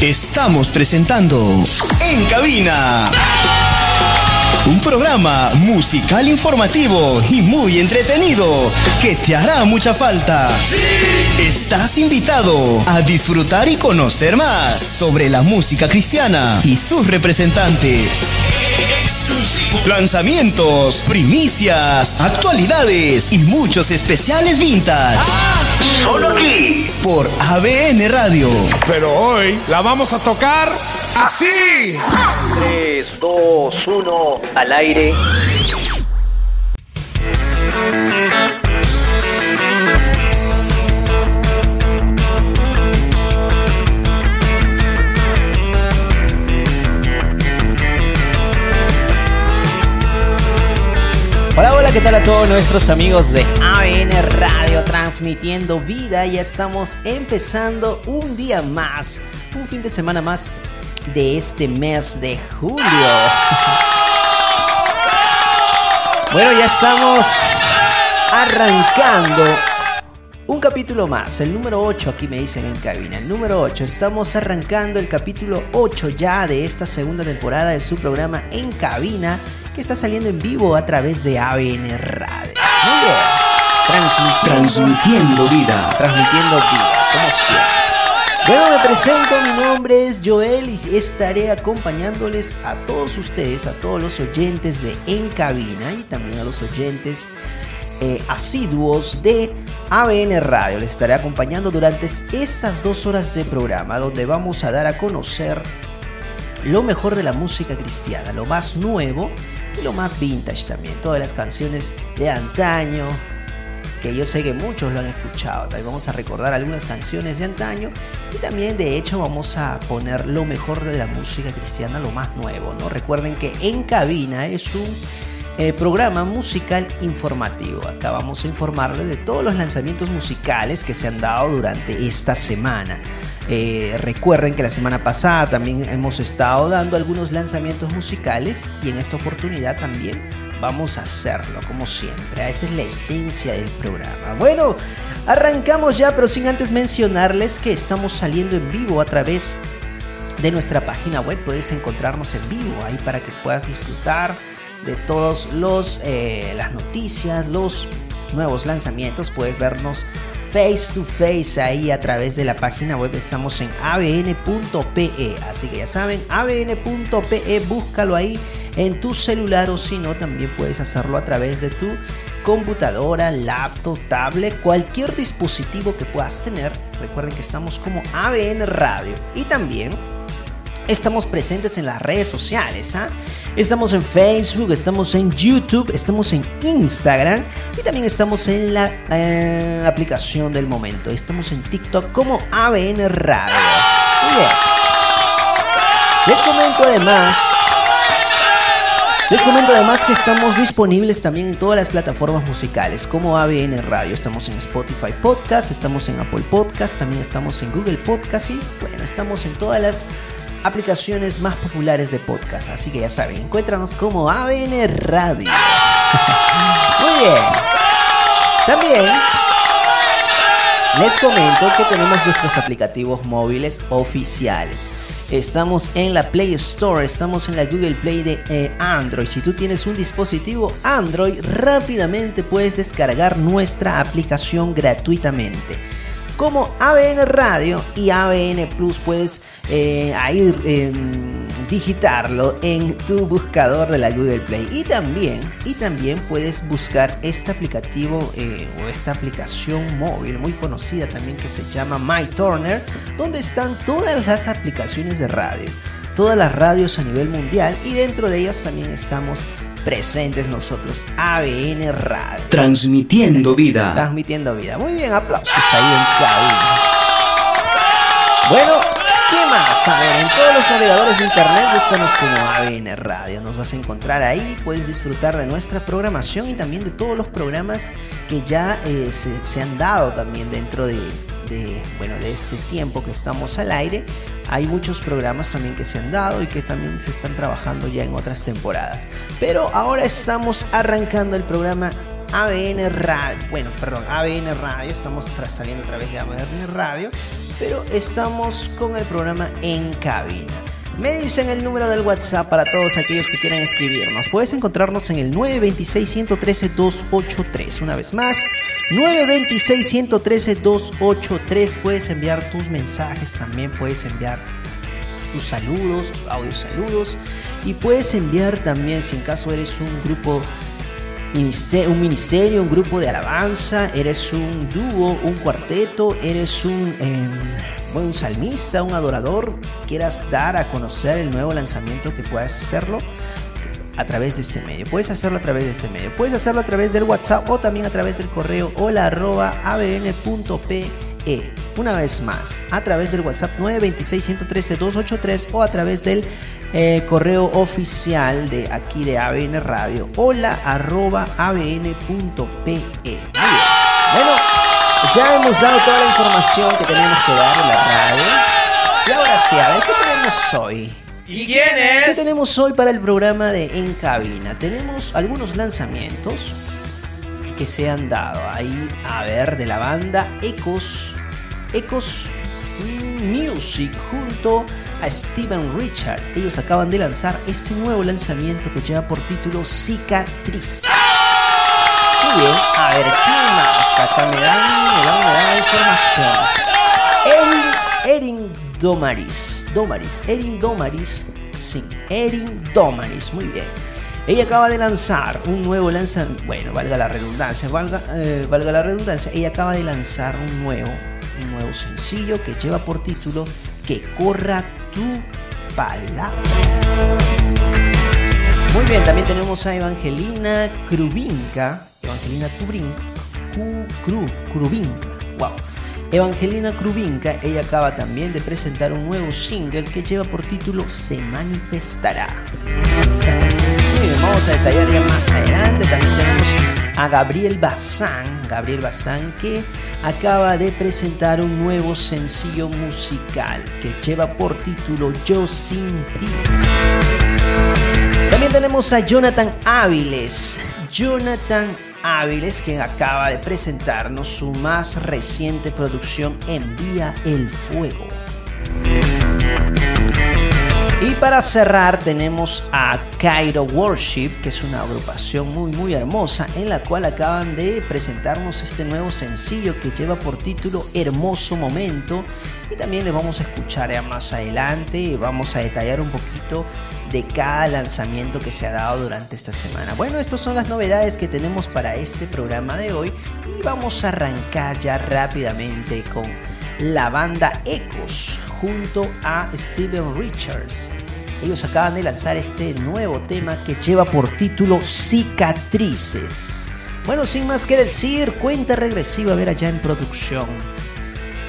Estamos presentando En Cabina. Un programa musical informativo y muy entretenido que te hará mucha falta. Estás invitado a disfrutar y conocer más sobre la música cristiana y sus representantes. Lanzamientos, primicias, actualidades y muchos especiales vintage. Solo aquí por ABN Radio. Pero hoy la vamos a tocar así. 3, 2, 1, al aire. ¿Qué tal a todos nuestros amigos de ABN Radio transmitiendo vida? Ya estamos empezando un día más, un fin de semana más de este mes de julio. Bueno, ya estamos arrancando un capítulo más, el número 8, aquí me dicen en cabina, el número 8. Estamos arrancando el capítulo 8 ya de esta segunda temporada de su programa En Cabina, que está saliendo en vivo a través de ABN Radio. Muy bien. Transmitiendo, Transmitiendo vida. transmitiendo vida, como siempre. Bueno, me presento, mi nombre es Joel y estaré acompañándoles a todos ustedes, a todos los oyentes de En Cabina y también a los oyentes eh, asiduos de ABN Radio. Les estaré acompañando durante estas dos horas de programa donde vamos a dar a conocer lo mejor de la música cristiana, lo más nuevo y lo más vintage también. Todas las canciones de antaño, que yo sé que muchos lo han escuchado. Vamos a recordar algunas canciones de antaño y también de hecho vamos a poner lo mejor de la música cristiana, lo más nuevo. ¿no? Recuerden que En Cabina es un eh, programa musical informativo. Acá vamos a informarles de todos los lanzamientos musicales que se han dado durante esta semana. Eh, recuerden que la semana pasada también hemos estado dando algunos lanzamientos musicales y en esta oportunidad también vamos a hacerlo como siempre. Esa es la esencia del programa. Bueno, arrancamos ya, pero sin antes mencionarles que estamos saliendo en vivo a través de nuestra página web. Puedes encontrarnos en vivo ahí para que puedas disfrutar de todos los eh, las noticias, los nuevos lanzamientos. Puedes vernos face to face ahí a través de la página web. Estamos en abn.pe. Así que ya saben, abn.pe, búscalo ahí en tu celular o si no, también puedes hacerlo a través de tu computadora, laptop, tablet, cualquier dispositivo que puedas tener. Recuerden que estamos como ABN Radio y también estamos presentes en las redes sociales. ¿ah? Estamos en Facebook, estamos en YouTube, estamos en Instagram y también estamos en la eh, aplicación del momento. Estamos en TikTok como ABN Radio. Muy bien. Les comento además. Les comento además que estamos disponibles también en todas las plataformas musicales como ABN Radio. Estamos en Spotify Podcast, estamos en Apple Podcast, también estamos en Google Podcast y bueno, estamos en todas las aplicaciones más populares de podcast. Así que ya saben, encuéntranos como ABN Radio. Muy bien. También les comento que tenemos nuestros aplicativos móviles oficiales. Estamos en la Play Store, estamos en la Google Play de eh, Android. Si tú tienes un dispositivo Android, rápidamente puedes descargar nuestra aplicación gratuitamente. Como ABN Radio y ABN Plus. Puedes eh, eh, digitarlo en tu buscador de la Google Play. Y también y también puedes buscar este aplicativo eh, o esta aplicación móvil muy conocida también que se llama My Turner donde están todas las aplicaciones de radio todas las radios a nivel mundial y dentro de ellas también estamos presentes nosotros ABN Radio. Transmitiendo vida. transmitiendo vida. Muy bien aplausos ahí en cabina. Bueno ¿Qué A ver, en todos los navegadores de internet búscanos como ABN Radio. Nos vas a encontrar ahí, puedes disfrutar de nuestra programación y también de todos los programas que ya eh, se, han dado también dentro de, de, bueno, de este tiempo que estamos al aire. Hay muchos programas también que se han dado y que también se están trabajando ya en otras temporadas. Pero ahora estamos arrancando el programa ABN Radio. Bueno, perdón, ABN Radio. Estamos saliendo a través de ABN Radio. Pero estamos con el programa En Cabina. Me dicen el número del WhatsApp para todos aquellos que quieran escribirnos. Puedes encontrarnos en el 926-113-283. Una vez más, 926-113-283. Puedes enviar tus mensajes, también puedes enviar tus saludos, audio saludos. Y puedes enviar también, si en caso eres un grupo, un ministerio, un grupo de alabanza, eres un dúo, un cuarteto, eres un... Em, un salmista, un adorador, quieras dar a conocer el nuevo lanzamiento, que puedas hacerlo a través de este medio. Puedes hacerlo a través de este medio. Puedes hacerlo a través del WhatsApp o también a través del correo hola. Una vez más, a través del WhatsApp 926-113-283 o a través del eh, correo oficial de aquí de ABN Radio hola arroba abn.pe. Bueno, ya hemos dado toda la información que teníamos que dar en la radio. Y ahora sí, a ver, ¿qué tenemos hoy? ¿Y quién es? ¿Qué tenemos hoy para el programa de En Cabina? Tenemos algunos lanzamientos que se han dado ahí, a ver, de la banda Ecos, Ecos Music junto a Steven Richards. Ellos acaban de lanzar este nuevo lanzamiento que lleva por título Cicatriz. Muy bien, a ver, ¿qué más? Acá me dan, me dan, me dan información. Erin, Erin Domaris, Domaris, Erin Domaris, sí, Erin Domaris, muy bien. Ella acaba de lanzar un nuevo lanzamiento, bueno, valga la redundancia, valga, eh, valga la redundancia, ella acaba de lanzar un nuevo, un nuevo sencillo que lleva por título Que corra tu palabra. Muy bien, también tenemos a Evangelina Krubinka, Evangelina Krubinka, wow. Evangelina Krubinka, ella acaba también de presentar un nuevo single que lleva por título Se manifestará. Muy bien, vamos a detallar ya más adelante. También tenemos a Gabriel Bazán, Gabriel Bazán que acaba de presentar un nuevo sencillo musical que lleva por título Yo sin ti. También tenemos a Jonathan Áviles. Jonathan Áviles, que acaba de presentarnos su más reciente producción Envía el Fuego. Y para cerrar tenemos a Cairo Worship, que es una agrupación muy muy hermosa, en la cual acaban de presentarnos este nuevo sencillo que lleva por título Hermoso Momento. Y también le vamos a escuchar más adelante y vamos a detallar un poquito de cada lanzamiento que se ha dado durante esta semana. Bueno, estas son las novedades que tenemos para este programa de hoy y vamos a arrancar ya rápidamente con la banda Ecos junto a Steven Richards. Ellos acaban de lanzar este nuevo tema que lleva por título Cicatrices. Bueno, sin más que decir, cuenta regresiva, a ver allá en producción.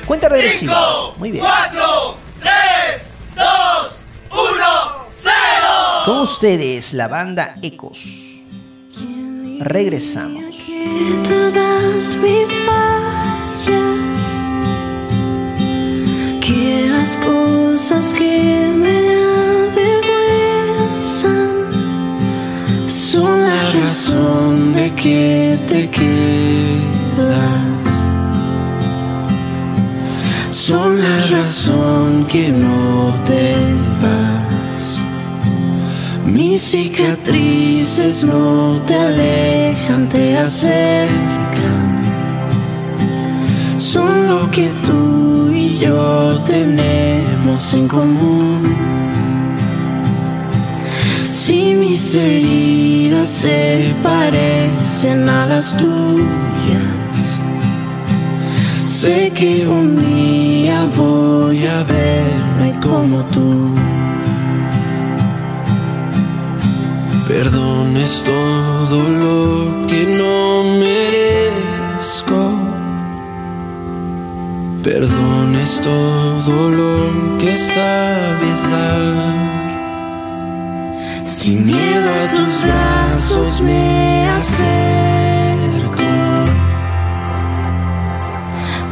Cuenta regresiva. Muy bien. 4, 3, 2, 1, 0. Con ustedes, la banda Ecos. Regresamos. Todas mis fallas, las cosas que me son la razón de que te quedas. Son la razón que no te vas. Mis cicatrices no te alejan, te acercan. Son lo que tú y yo tenemos en común. Si mis heridas se parecen a las tuyas, sé que un día voy a verme como tú. Perdones todo lo que no merezco. Perdones todo lo que sabes dar. Sin miedo a tus brazos me acerco.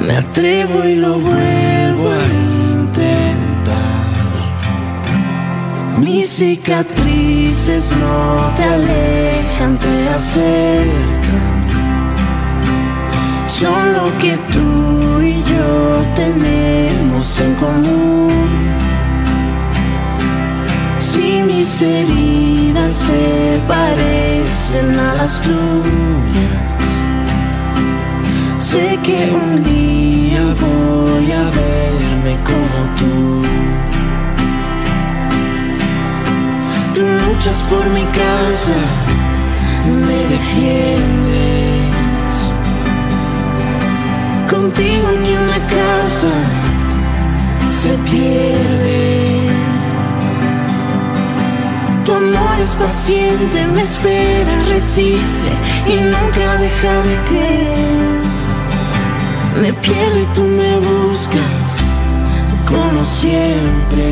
Me atrevo y lo vuelvo a intentar. Mis cicatrices no te alejan, te acercan. son lo que tú tenemos en común. Si mis heridas se parecen a las tuyas, sé que un día voy a verme como tú. Tú luchas por mi causa, me defiendes contigo ni una causa se pierde. Tu amor es paciente, me espera, resiste y nunca deja de creer. Me pierdo y tú me buscas como siempre.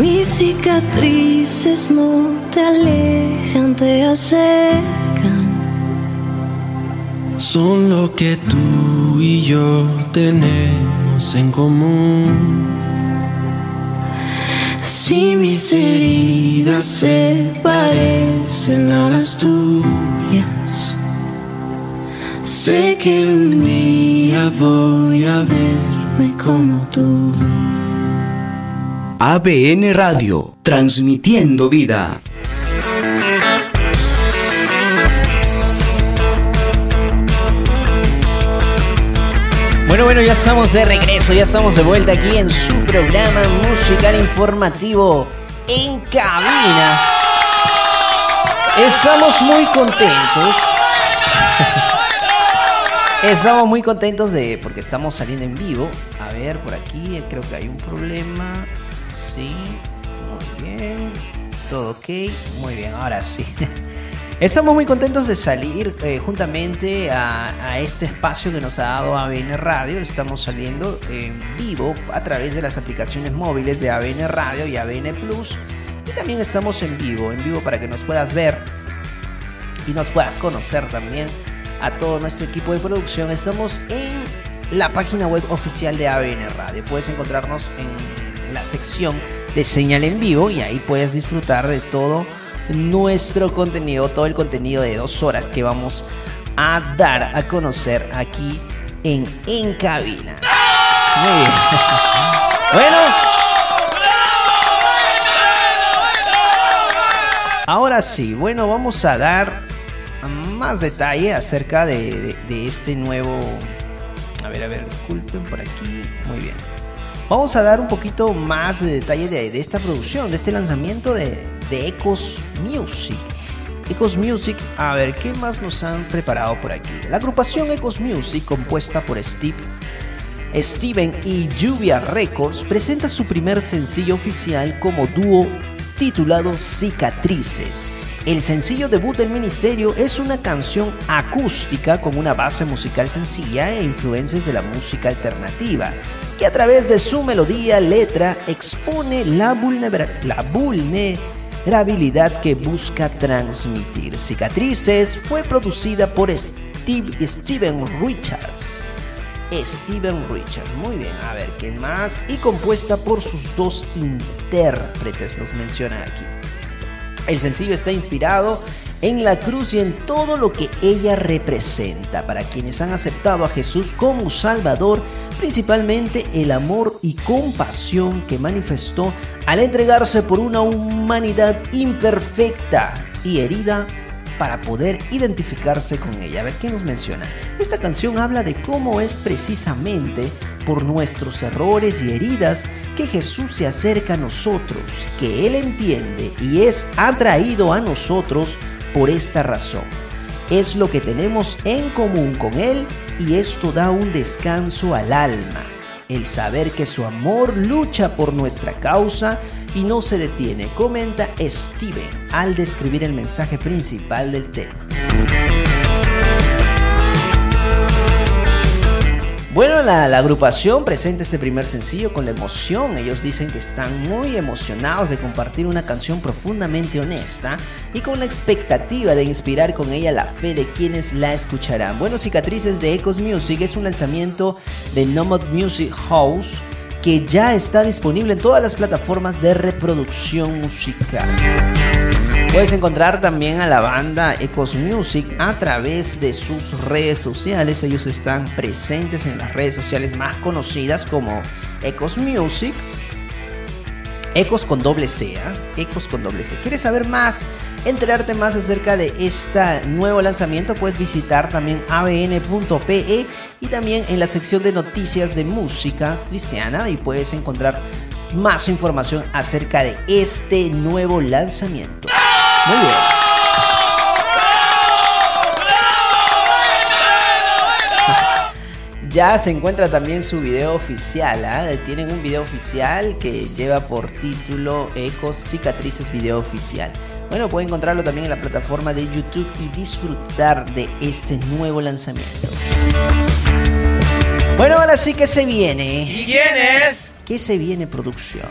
Mis cicatrices no te alejan, te acercan son lo que tú y yo tenemos en común. Si mis heridas se parecen a las tuyas, sé que un día voy a verme como tú. ABN Radio, transmitiendo vida. Bueno, bueno, ya estamos de regreso, ya estamos de vuelta aquí en su programa musical informativo en cabina. Estamos muy contentos. Estamos muy contentos de porque estamos saliendo en vivo. A ver, por aquí creo que hay un problema. Sí, muy bien. Todo ok. Muy bien, ahora sí. Estamos muy contentos de salir eh, juntamente a, este espacio que nos ha dado ABN Radio. Estamos saliendo en vivo a través de las aplicaciones móviles de ABN Radio y ABN Plus. Y también estamos en vivo, en vivo para que nos puedas ver y nos puedas conocer también a todo nuestro equipo de producción. Estamos en la página web oficial de ABN Radio. Puedes encontrarnos en la sección de señal en vivo y ahí puedes disfrutar de todo nuestro contenido, todo el contenido de dos horas que vamos a dar a conocer aquí en En Cabina. Muy bien. bueno. Ahora sí, bueno, vamos a dar más detalle acerca de, este nuevo... A ver, a ver, disculpen por aquí. Muy bien. Vamos a dar un poquito más de detalle de esta producción, de este lanzamiento de, de Ecos Music. Ecos Music, a ver, ¿qué más nos han preparado por aquí? La agrupación Ecos Music, compuesta por Steve, Steven y Lluvia Records, presenta su primer sencillo oficial como dúo titulado Cicatrices. El sencillo debut del ministerio es una canción acústica con una base musical sencilla e influencias de la música alternativa, que a través de su melodía, letra, expone la, vulnerabilidad la habilidad que busca transmitir. Cicatrices fue producida por Steve, Steven Richards. Steven Richards, muy bien, a ver, ¿qué más? Y compuesta por sus dos intérpretes, nos menciona aquí. El sencillo está inspirado en la cruz y en todo lo que ella representa para quienes han aceptado a Jesús como Salvador, principalmente el amor y compasión que manifestó al entregarse por una humanidad imperfecta y herida para poder identificarse con ella. A ver qué nos menciona. Esta canción habla de cómo es precisamente por nuestros errores y heridas que Jesús se acerca a nosotros, que Él entiende y es atraído a nosotros por esta razón. Es lo que tenemos en común con Él y esto da un descanso al alma. El saber que su amor lucha por nuestra causa y no se detiene, comenta Steven al describir el mensaje principal del tema. Bueno, la, agrupación presenta este primer sencillo con la emoción. Ellos dicen que están muy emocionados de compartir una canción profundamente honesta y con la expectativa de inspirar con ella la fe de quienes la escucharán. Bueno, Cicatrices de Ecos Music es un lanzamiento de Nomad Music House que ya está disponible en todas las plataformas de reproducción musical. Puedes encontrar también a la banda Ecos Music a través de sus redes sociales. Ellos están presentes en las redes sociales más conocidas como Ecos Music. Ecos con doble C, ¿ah? Ecos con doble C. ¿Quieres saber más? Enterarte más acerca de este nuevo lanzamiento, puedes visitar también abn.pe y también en la sección de noticias de música cristiana y puedes encontrar más información acerca de este nuevo lanzamiento. Muy bien. Ya se encuentra también su video oficial. ¿ah? Tienen un video oficial que lleva por título Ecos Cicatrices Video Oficial. Bueno, pueden encontrarlo también en la plataforma de YouTube y disfrutar de este nuevo lanzamiento. Bueno, ahora sí que se viene. ¿Y quién es? ¿Qué se viene producción?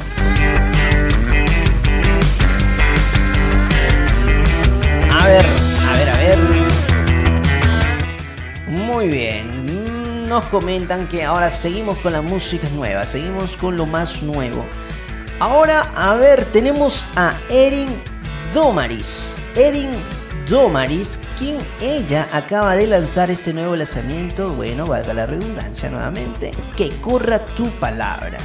A ver, a ver, a ver. Muy bien. Nos comentan que ahora seguimos con la música nueva, seguimos con lo más nuevo. Ahora, a ver, tenemos a Erin Domaris. Erin Domaris, quien ella acaba de lanzar este nuevo lanzamiento, bueno, valga la redundancia nuevamente, que corra tu palabra.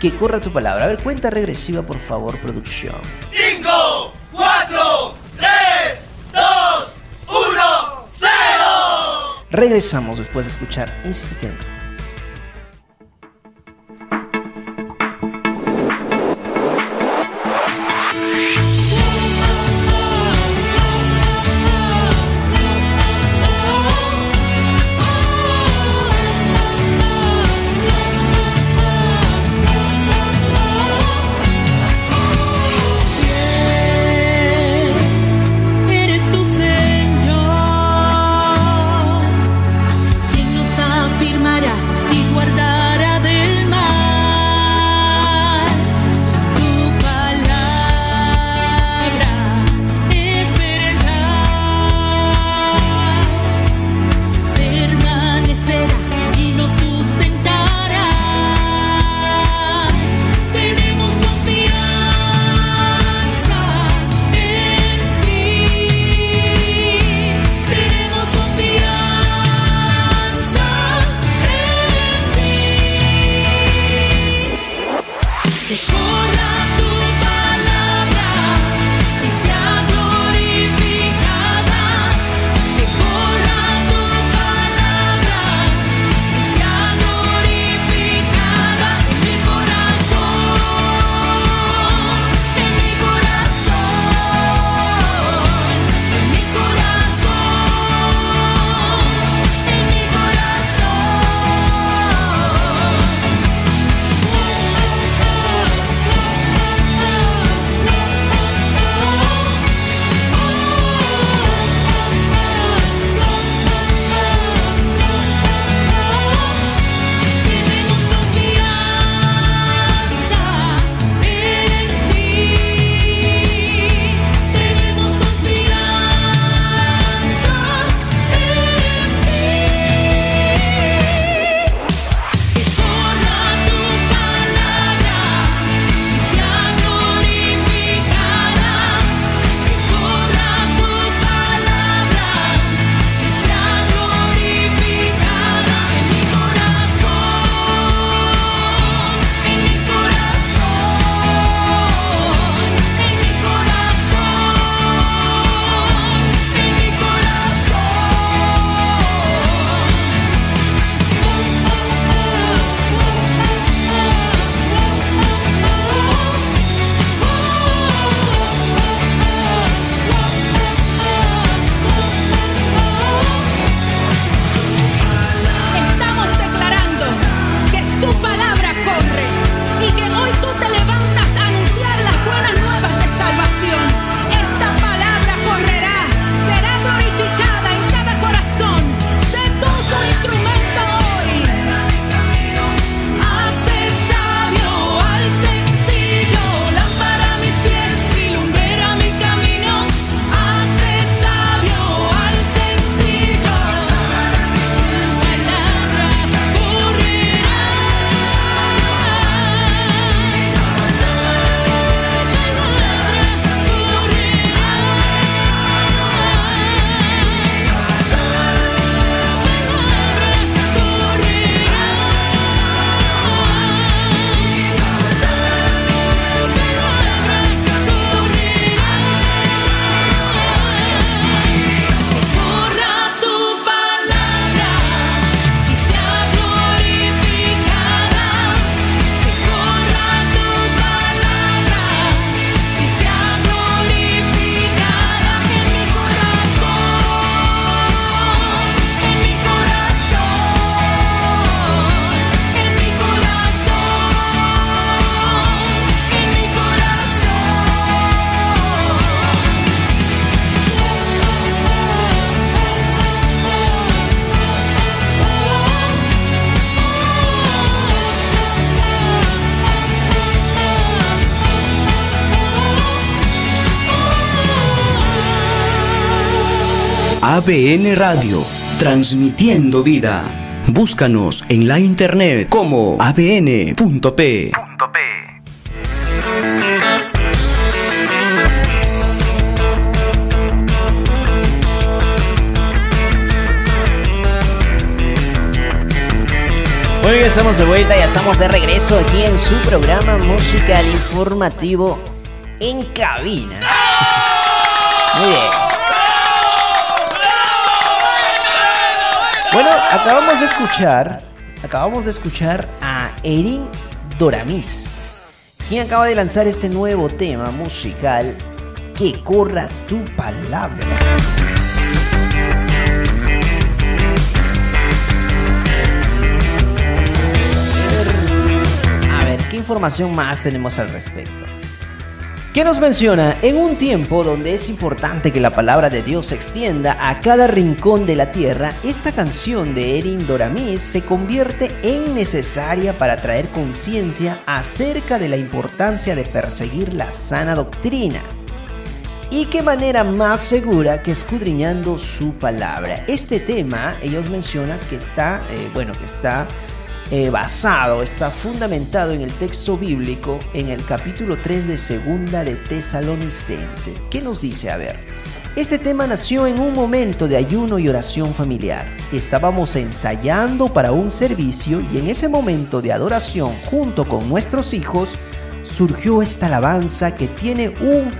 Que corra tu palabra. A ver, cuenta regresiva, por favor, producción. 5, 4, 3, 2, 1, 0. Regresamos después de escuchar este tema. ABN Radio, transmitiendo vida. Búscanos en la internet como abn.p. Muy bien, estamos de vuelta, ya estamos de regreso aquí en su programa musical informativo en cabina. Muy bien. Bueno, acabamos de escuchar, acabamos de escuchar a Erin Doramis, quien acaba de lanzar este nuevo tema musical, Que corra tu palabra. A ver, ¿qué información más tenemos al respecto? ¿Qué nos menciona? En un tiempo donde es importante que la palabra de Dios se extienda a cada rincón de la tierra, esta canción de Erin Doramis se convierte en necesaria para traer conciencia acerca de la importancia de perseguir la sana doctrina. Y qué manera más segura que escudriñando su palabra. Este tema, ellos mencionan que está, eh, bueno, que está eh, basado, está fundamentado en el texto bíblico en el capítulo 3 de Segunda de Tesalonicenses. ¿Qué nos dice? A ver. Este tema nació en un momento de ayuno y oración familiar. Estábamos ensayando para un servicio y en ese momento de adoración junto con nuestros hijos surgió esta alabanza que tiene un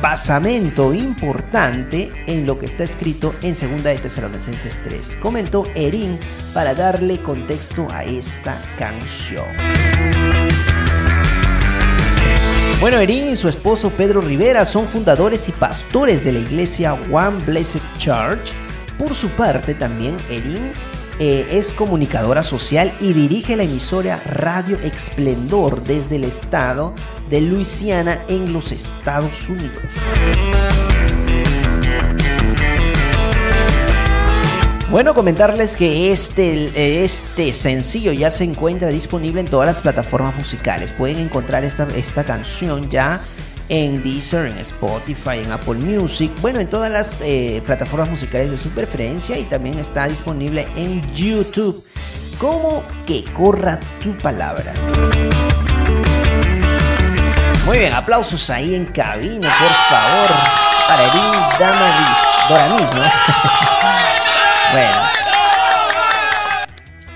basamento importante en lo que está escrito en 2 de Tesalonicenses 3. Comentó Erin para darle contexto a esta canción. Bueno, Erin y su esposo Pedro Rivera son fundadores y pastores de la iglesia One Blessed Church. Por su parte, también Erin eh, es comunicadora social y dirige la emisora Radio Esplendor desde el estado de Luisiana en los Estados Unidos. Bueno, comentarles que este, este sencillo ya se encuentra disponible en todas las plataformas musicales. Pueden encontrar esta, esta canción ya en Deezer, en Spotify, en Apple Music, bueno, en todas las eh, plataformas musicales de su preferencia y también está disponible en YouTube como que corra tu palabra. Muy bien, aplausos ahí en cabina, por favor, para Erin Damaris, Doramis, ¿no? bueno.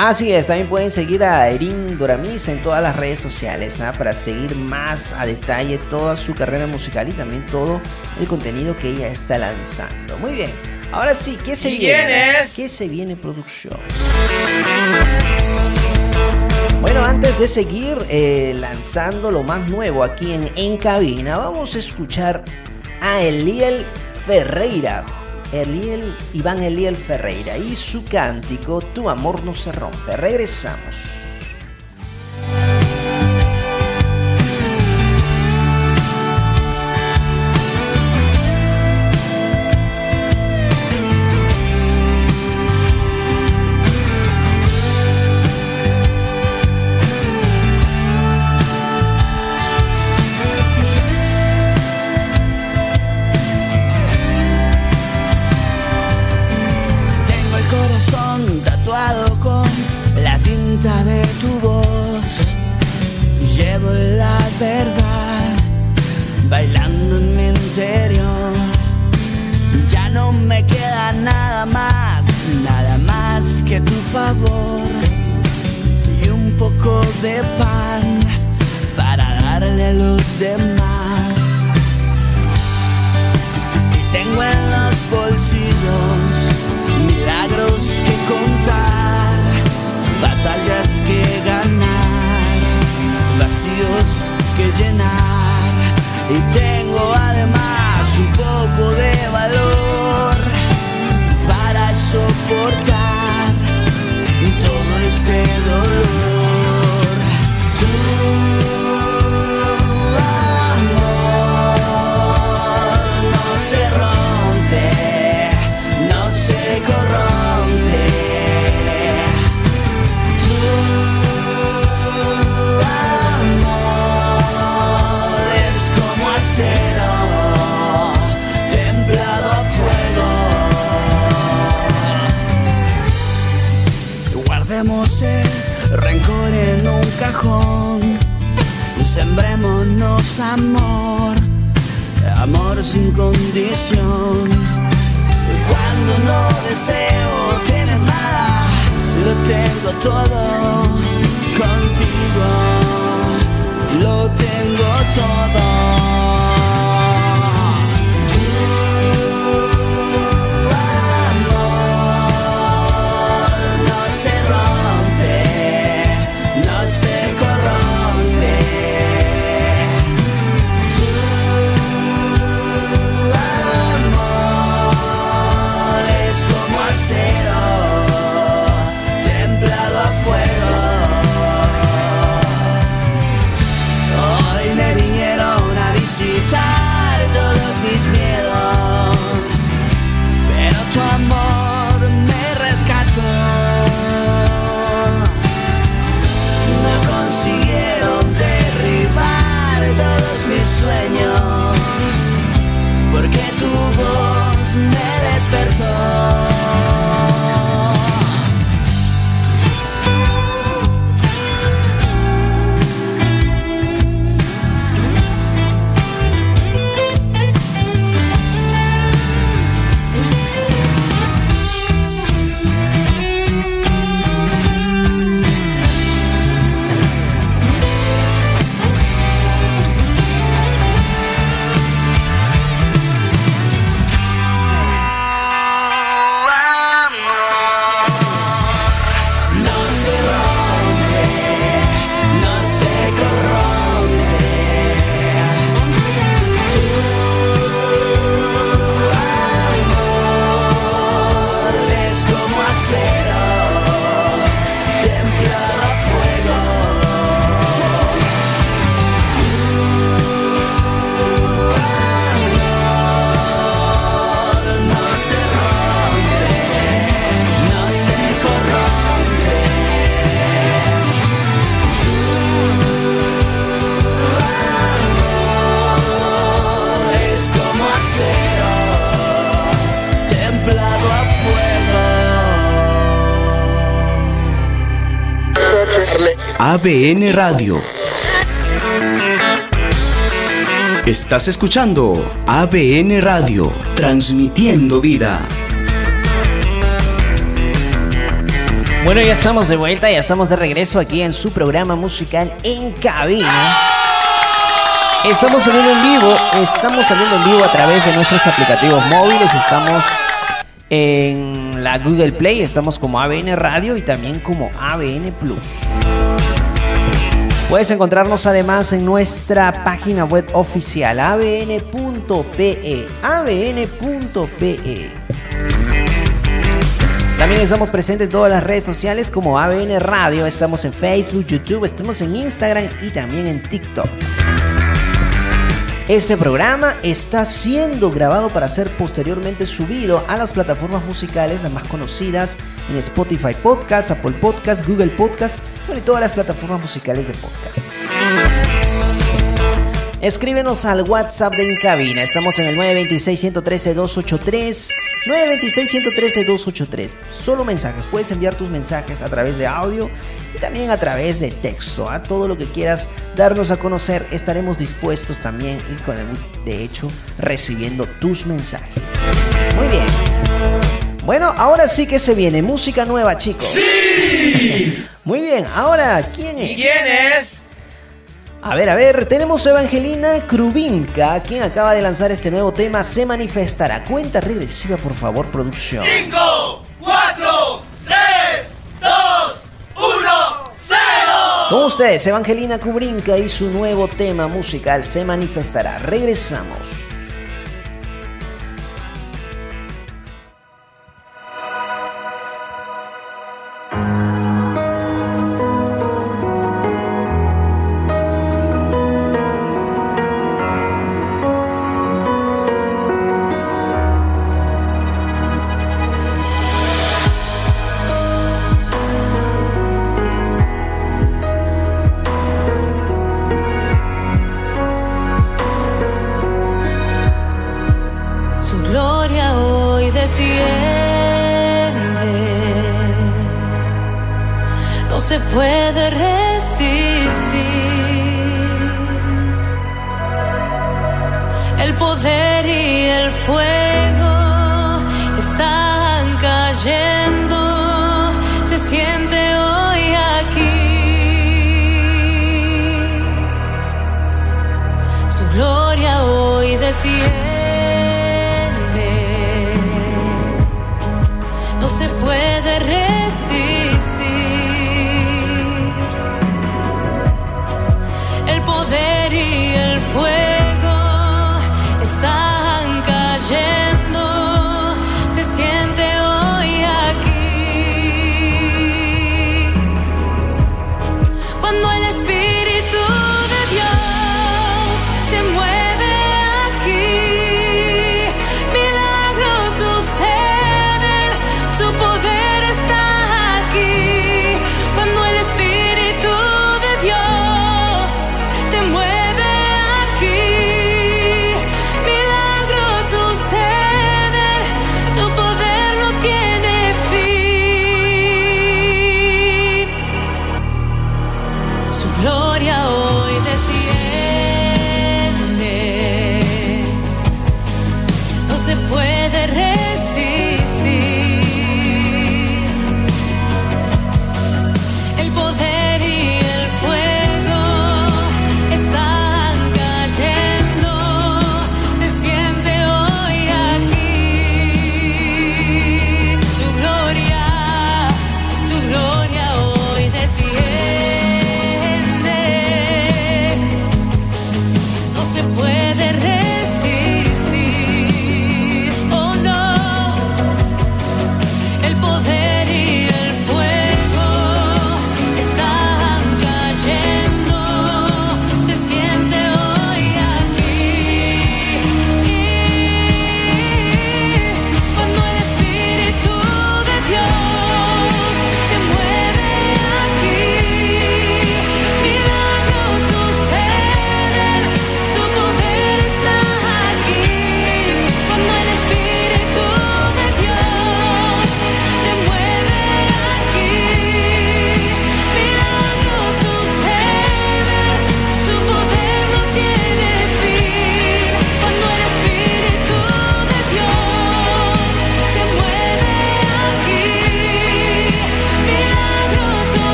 Así es, también pueden seguir a Erin Doramis en todas las redes sociales ¿ah? para seguir más a detalle toda su carrera musical y también todo el contenido que ella está lanzando. Muy bien, ahora sí, ¿qué se viene? ¿Qué se viene producción? Bueno, antes de seguir eh, lanzando lo más nuevo aquí en En Cabina, vamos a escuchar a Eliel Ferreira Eliel, Iván Eliel Ferreira y su cántico Tu amor no se rompe. Regresamos. Cajón. Sembrémonos amor, amor sin condición. Cuando no deseo tener nada, lo tengo todo contigo. Lo tengo todo. tu voz. ABN Radio. Estás escuchando ABN Radio, transmitiendo vida. Bueno, ya estamos de vuelta, ya estamos de regreso aquí en su programa musical en cabina. Estamos saliendo en vivo, estamos saliendo en vivo a través de nuestros aplicativos móviles, estamos en la Google Play, estamos como ABN Radio y también como ABN Plus. Puedes encontrarnos además en nuestra página web oficial abn.pe. abn.pe. También estamos presentes en todas las redes sociales como ABN Radio. Estamos en Facebook, YouTube, estamos en Instagram y también en TikTok. Este programa está siendo grabado para ser posteriormente subido a las plataformas musicales las más conocidas en Spotify Podcast, Apple Podcast, Google Podcast y todas las plataformas musicales de podcast. Escríbenos al WhatsApp de Incabina. Estamos en el 926-113-283. 926-113-283. Solo mensajes. Puedes enviar tus mensajes a través de audio y también a través de texto. A todo lo que quieras darnos a conocer, estaremos dispuestos también y de hecho recibiendo tus mensajes. Muy bien. Bueno, ahora sí que se viene música nueva, chicos. ¡Sí! Muy bien, ahora, ¿quién es? ¿Quién es? A ver, a ver, tenemos a Evangelina Krubinka, quien acaba de lanzar este nuevo tema, Se Manifestará. Cuenta regresiva, por favor, producción. 5, 4, 3, 2, 1, 0. Con ustedes, Evangelina Krubinka y su nuevo tema musical, Se Manifestará. Regresamos.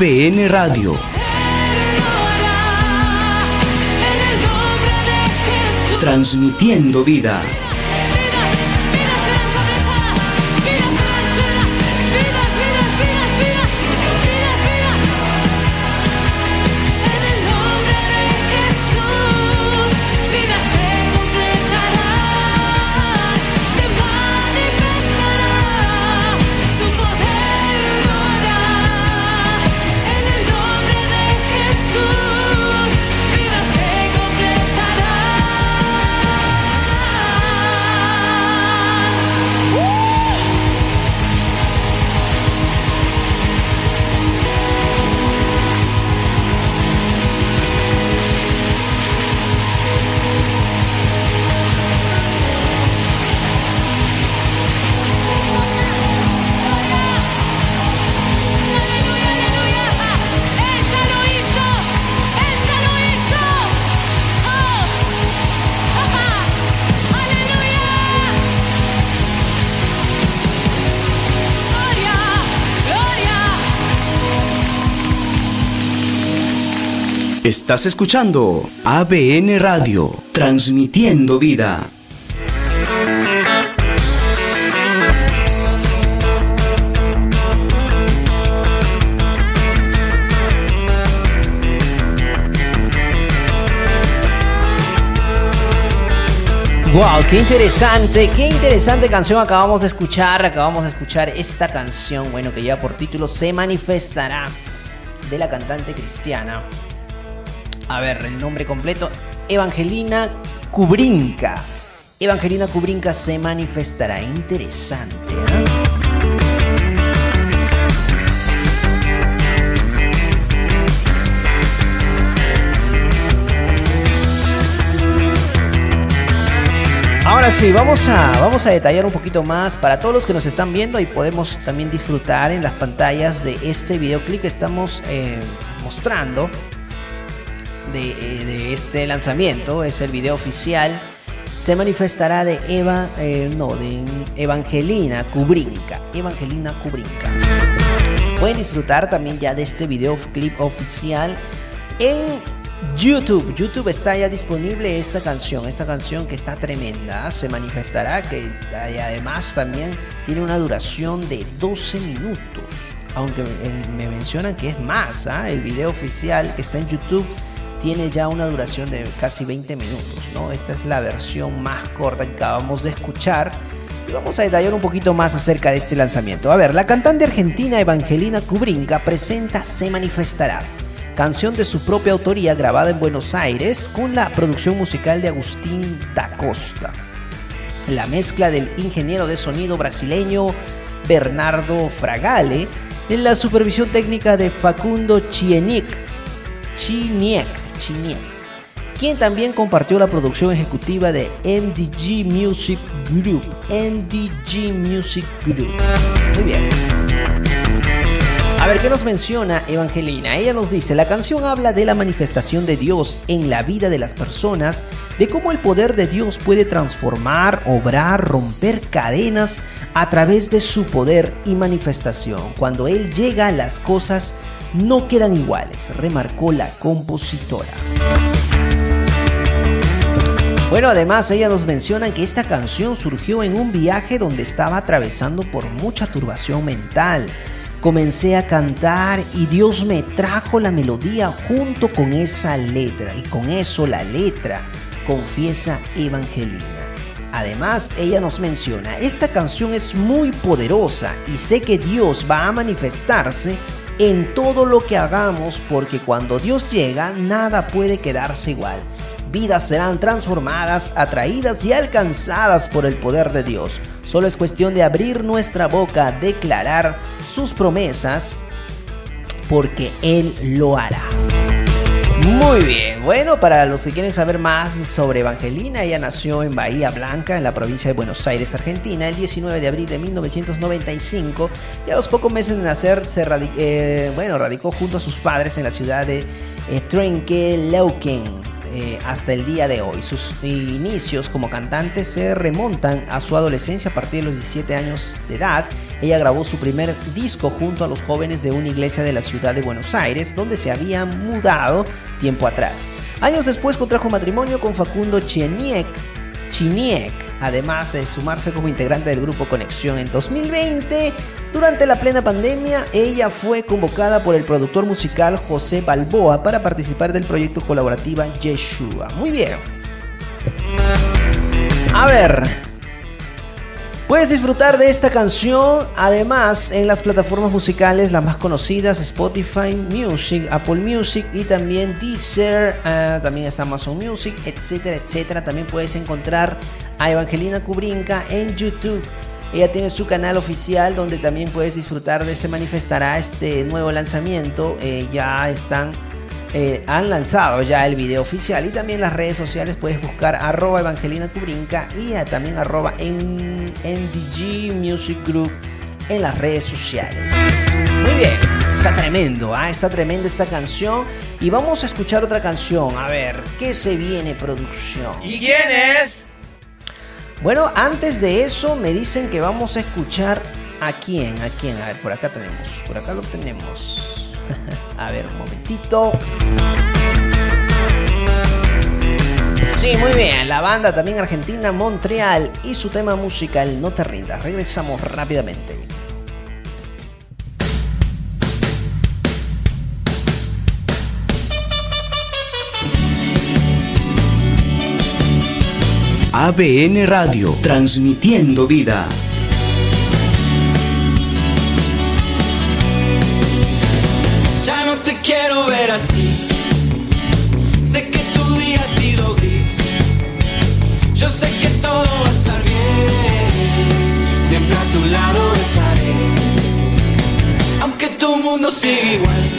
ADN Radio. Transmitiendo vida. Estás escuchando ABN Radio, transmitiendo vida. Wow, qué interesante, qué interesante canción acabamos de escuchar, acabamos de escuchar esta canción, bueno, que lleva por título Se manifestará de la cantante cristiana a ver, el nombre completo, Evangelina Kubrinka. Evangelina Kubrinka se manifestará. Interesante. ¿eh? Ahora sí, vamos a, vamos a detallar un poquito más para todos los que nos están viendo y podemos también disfrutar en las pantallas de este videoclip que estamos eh, mostrando de, eh, de, este lanzamiento. Es el video oficial. Se manifestará de Eva, eh, no, de Evangelina Kubrinka. Evangelina Kubrinka. Pueden disfrutar también ya de este videoclip oficial en YouTube, YouTube está ya disponible esta canción, esta canción que está tremenda, se manifestará, que además también tiene una duración de 12 minutos, aunque me mencionan que es más, ¿ah? el video oficial que está en YouTube tiene ya una duración de casi 20 minutos, ¿no? Esta es la versión más corta que acabamos de escuchar. Y vamos a detallar un poquito más acerca de este lanzamiento. A ver, la cantante argentina Evangelina Kubrinka presenta Se Manifestará canción de su propia autoría grabada en Buenos Aires con la producción musical de Agustín da Costa. La mezcla del ingeniero de sonido brasileño Bernardo Fragale en la supervisión técnica de Facundo Chieniek, Chiniek, Chiniek, quien también compartió la producción ejecutiva de MDG Music Group. MDG Music Group. Muy bien. A ver, ¿qué nos menciona Evangelina? Ella nos dice, la canción habla de la manifestación de Dios en la vida de las personas, de cómo el poder de Dios puede transformar, obrar, romper cadenas a través de su poder y manifestación. Cuando Él llega, las cosas no quedan iguales, remarcó la compositora. Bueno, además ella nos menciona que esta canción surgió en un viaje donde estaba atravesando por mucha turbación mental comencé a cantar y Dios me trajo la melodía junto con esa letra y con eso la letra confiesa Evangelina. Además, ella nos menciona, esta canción es muy poderosa y sé que Dios va a manifestarse en todo lo que hagamos porque cuando Dios llega nada puede quedarse igual. Vidas serán transformadas, atraídas y alcanzadas por el poder de Dios. Solo es cuestión de abrir nuestra boca, declarar sus promesas, porque Él lo hará. Muy bien, bueno, para los que quieren saber más sobre Evangelina, ella nació en Bahía Blanca, en la provincia de Buenos Aires, Argentina, el 19 de abril de 1995 y a los pocos meses de nacer se eh, bueno, radicó junto a sus padres en la ciudad de eh, Trenquelauquen eh, hasta el día de hoy. Sus inicios como cantante se remontan a su adolescencia a partir de los 17 años de edad. Ella grabó su primer disco junto a los jóvenes de una iglesia de la ciudad de Buenos Aires, donde se había mudado tiempo atrás. Años después contrajo matrimonio con Facundo Cheniek, Chiniek, además de sumarse como integrante del grupo Conexión en 2020. Durante la plena pandemia, ella fue convocada por el productor musical José Balboa para participar del proyecto colaborativo Yeshua. Muy bien. A ver, Puedes disfrutar de esta canción además en las plataformas musicales las más conocidas, Spotify Music, Apple Music y también Deezer, ah, también está Amazon Music, etcétera, etcétera. También puedes encontrar a Evangelina Kubrinka en YouTube. Ella tiene su canal oficial donde también puedes disfrutar de Se Manifestará este nuevo lanzamiento. Eh, ya están eh, han lanzado ya el video oficial y también las redes sociales puedes buscar arroba Evangelina Kubrinka y también arroba en MDG Music Group en las redes sociales. Muy bien, está tremendo, ¿ah? está tremendo esta canción y vamos a escuchar otra canción. A ver, ¿qué se viene producción? ¿Y quién es? Bueno, antes de eso me dicen que vamos a escuchar a quién, a quién. A ver, por acá tenemos, por acá lo tenemos. A ver, un momentito. Sí, muy bien. La banda también argentina, Montreal y su tema musical No te rindas. Regresamos rápidamente. ABN Radio, transmitiendo vida. sigue.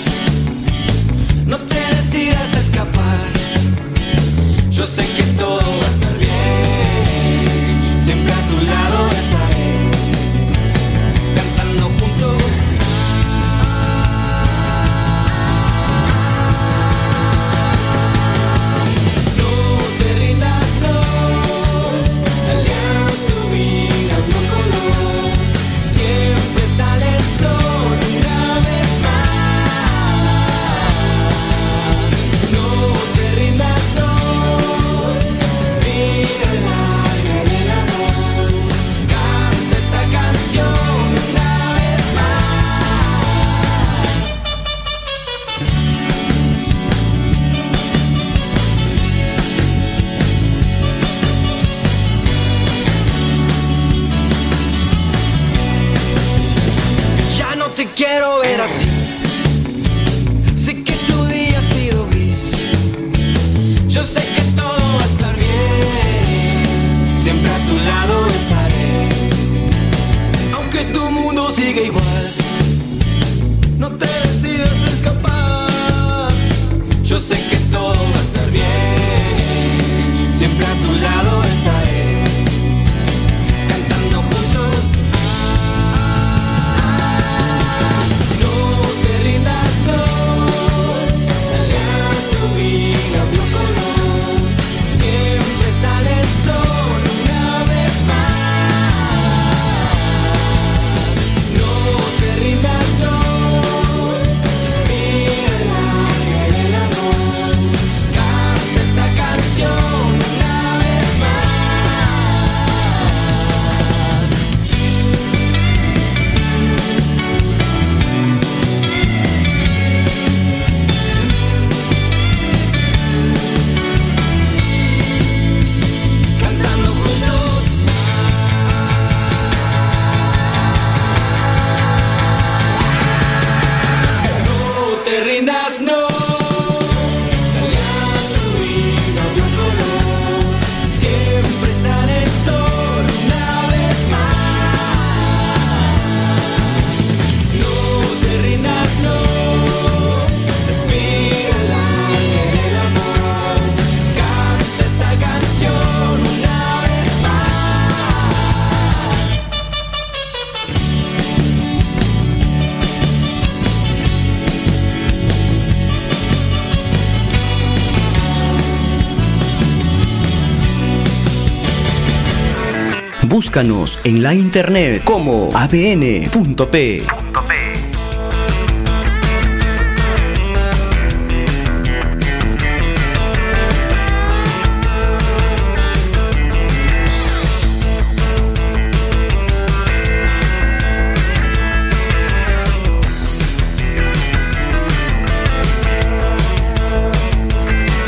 Búscanos en la internet como abn.p.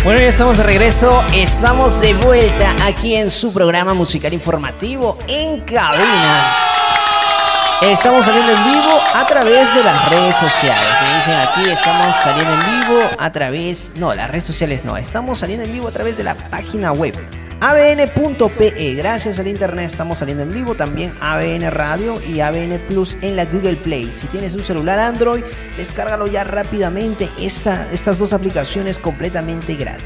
Bueno, ya estamos de regreso, estamos de vuelta aquí en su programa musical informativo en cabina. Estamos saliendo en vivo a través de las redes sociales. Me dicen aquí, estamos saliendo en vivo a través... No, las redes sociales no, estamos saliendo en vivo a través de la página web abn.pe. Gracias al internet estamos saliendo en vivo también ABN Radio y ABN Plus en la Google Play. Si tienes un celular Android, descárgalo ya rápidamente. Esta, estas dos aplicaciones completamente gratis.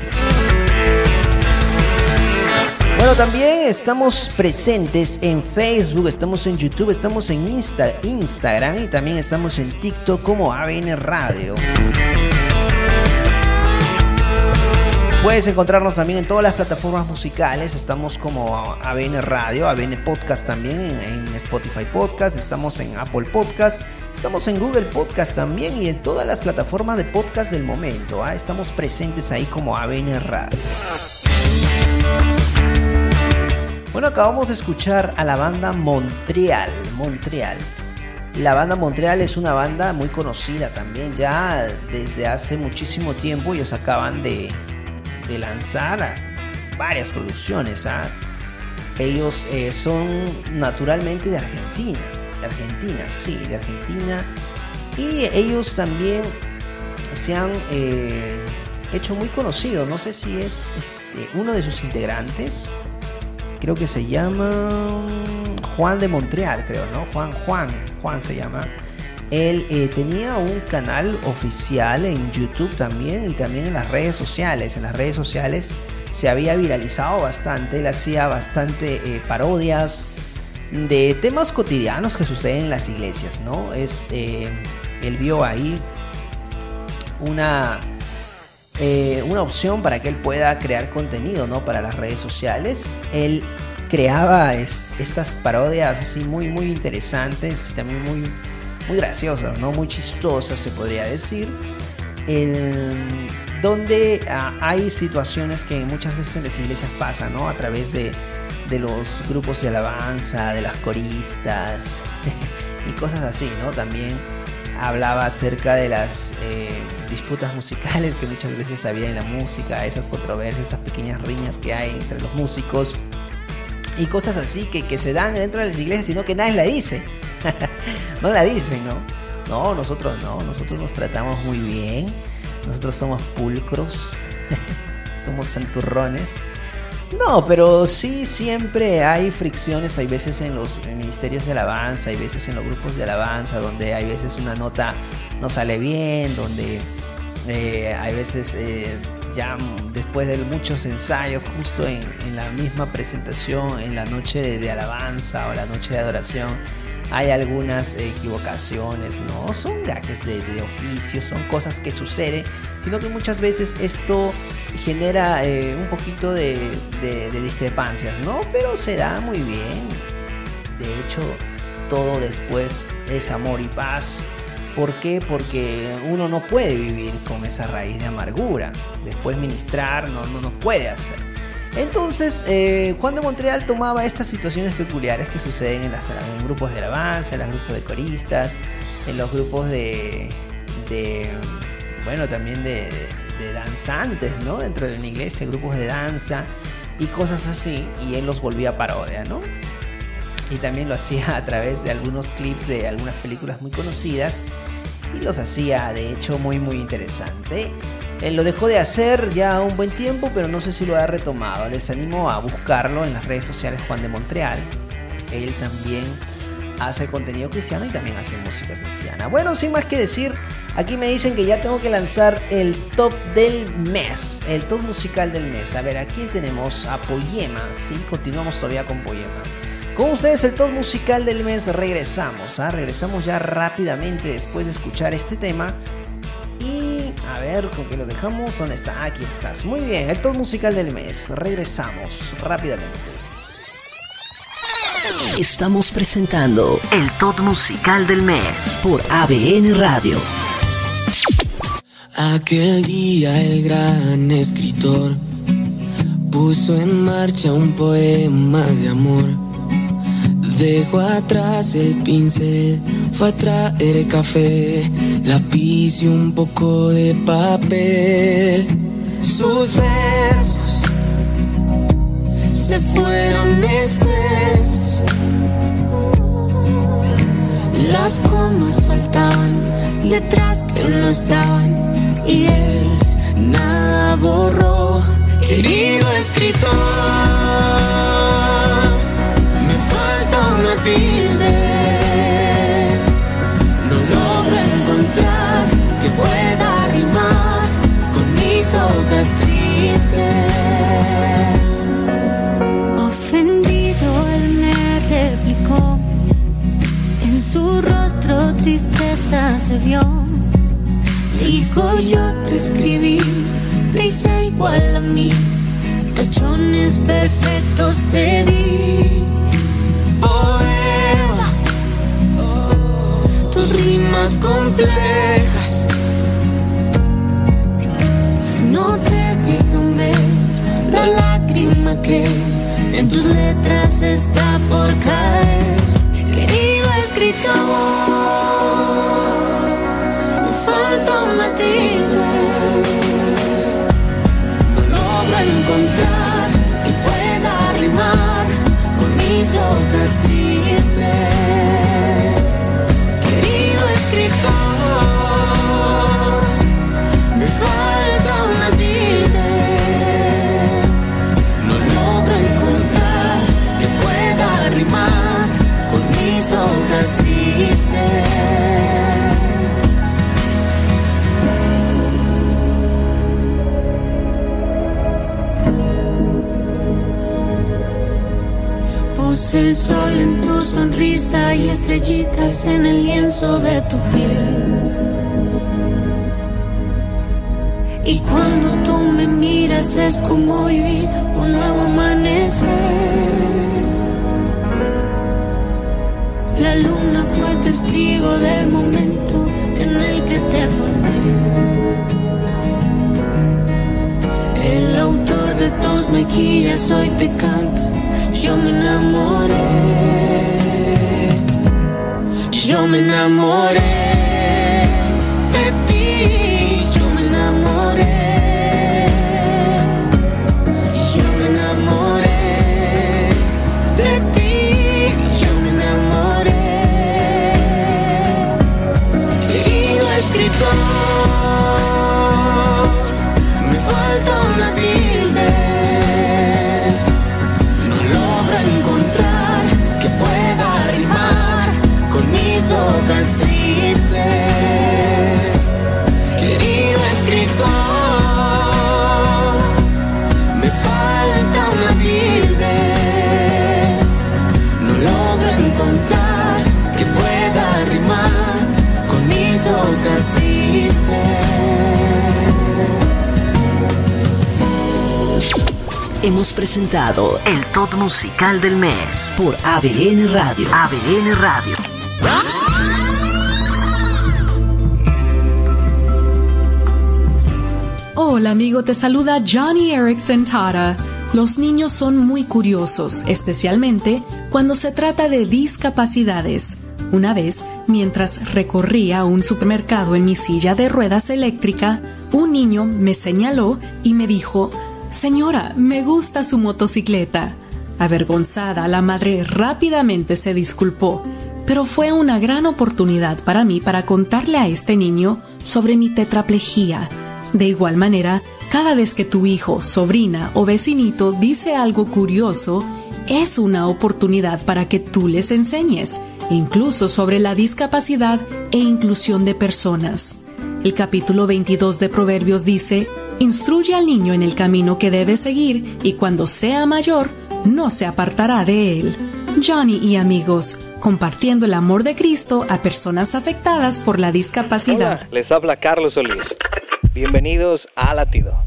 Bueno, también estamos presentes en Facebook, estamos en YouTube, estamos en Insta- Instagram y también estamos en TikTok como ABN Radio. Puedes encontrarnos también en todas las plataformas musicales. Estamos como ABN Radio, ABN Podcast también, en, Spotify Podcast, estamos en Apple Podcast, estamos en Google Podcast también y en todas las plataformas de podcast del momento. ¿ah? Estamos presentes ahí como ABN Radio. Bueno, acabamos de escuchar a la banda Montreal. Montreal. La banda Montreal es una banda muy conocida también, ya desde hace muchísimo tiempo. Ellos acaban de, de lanzar a varias producciones. ¿ah? Ellos eh, son naturalmente de Argentina, de Argentina, sí, de Argentina. Y ellos también se han eh, hecho muy conocidos. No sé si es este, uno de sus integrantes. Creo que se llama Juan de Montreal, creo, ¿no? Juan, Juan, Juan se llama. Él eh, tenía un canal oficial en YouTube también y también en las redes sociales. En las redes sociales se había viralizado bastante, él hacía bastante eh, parodias de temas cotidianos que suceden en las iglesias, ¿no? Es, eh, él vio ahí una, una opción para que él pueda crear contenido, ¿no? Para las redes sociales. Él creaba estas parodias así muy, muy interesantes y también muy muy graciosas, ¿no? Muy chistosas, se podría decir. donde ah, hay situaciones que muchas veces en las iglesias pasan, ¿no? A través de, los grupos de alabanza, de las coristas y cosas así, ¿no? También hablaba acerca de las eh, disputas musicales que muchas veces había en la música, esas controversias, esas pequeñas riñas que hay entre los músicos y cosas así que, que se dan dentro de las iglesias, sino que nadie la dice. no la dicen, ¿no? No, nosotros no, nosotros nos tratamos muy bien, nosotros somos pulcros, somos santurrones. No, pero sí siempre hay fricciones, hay veces en los ministerios de alabanza, hay veces en los grupos de alabanza, donde hay veces una nota no sale bien, donde eh, hay veces eh, ya después de muchos ensayos, justo en, la misma presentación, en la noche de alabanza o la noche de adoración, hay algunas equivocaciones, no son gajes de, oficio, son cosas que suceden, sino que muchas veces esto genera eh, un poquito de, discrepancias, ¿no? Pero se da muy bien. De hecho, todo después es amor y paz. ¿Por qué? Porque uno no puede vivir con esa raíz de amargura. Después ministrar no, no, no puede hacer. Entonces, eh, Juan de Montreal tomaba estas situaciones peculiares que suceden en, las, grupos de alabanza, en los grupos de coristas, en los grupos de, bueno, también de, danzantes, ¿no? Dentro de una iglesia, grupos de danza y cosas así, y él los volvía parodia, ¿no? Y también lo hacía a través de algunos clips de algunas películas muy conocidas y los hacía de hecho muy muy interesante. Él lo dejó de hacer ya un buen tiempo, pero no sé si lo ha retomado. Les animo a buscarlo en las redes sociales Juan de Montreal. Él también hace contenido cristiano y también hace música cristiana. Bueno, sin más que decir, aquí me dicen que ya tengo que lanzar el top del mes, el top musical del mes. A ver, aquí tenemos a Poyema, sí, continuamos todavía con Poyema. Con ustedes el top musical del mes, regresamos, ¿ah? regresamos ya rápidamente después de escuchar este tema y a ver con qué lo dejamos. ¿Dónde está? Aquí estás. Muy bien, el top musical del mes. Regresamos rápidamente. Estamos presentando el top musical del mes por ABN Radio. Aquel día el gran escritor puso en marcha un poema de amor Dejo atrás el pincel, fue a traer café, lápiz y un poco de papel. Sus versos se fueron extensos. Las comas faltaban, letras que no estaban y él nada borró. Querido escritor No logro encontrar que pueda rimar con mis hojas tristes. Ofendido, él me replicó. En su rostro tristeza se vio. Dijo yo te escribí, te hice igual a mí. Tachones perfectos te di tus rimas complejas no te dejan ver la lágrima que en tus letras está por caer. Querido escritor, falta una tilde. No logro encontrar que pueda rimar con mis hojas. Vemos el sol en tu sonrisa y estrellitas en el lienzo de tu piel. Y cuando tú me miras es como vivir un nuevo amanecer. La luna fue testigo del momento en el que te formé. El autor de tus mejillas hoy te canta, yo me enamoré. Yo me enamoré de ti. Presentado el top musical del mes por ABN Radio. ABN Radio. Hola amigo, te saluda Johnny Erickson Tara. Los niños son muy curiosos, especialmente cuando se trata de discapacidades. Una vez, mientras recorría un supermercado en mi silla de ruedas eléctrica, un niño me señaló y me dijo, Señora, me gusta su motocicleta. Avergonzada, la madre rápidamente se disculpó, pero fue una gran oportunidad para mí para contarle a este niño sobre mi tetraplejía. De igual manera, cada vez que tu hijo, sobrina o vecinito dice algo curioso, es una oportunidad para que tú les enseñes, incluso sobre la discapacidad e inclusión de personas. El capítulo 22 de Proverbios dice, Instruye al niño en el camino que debe seguir y cuando sea mayor no se apartará de él. Johnny y amigos, compartiendo el amor de Cristo a personas afectadas por la discapacidad. Hola, les habla Carlos Solís. Bienvenidos a Latido.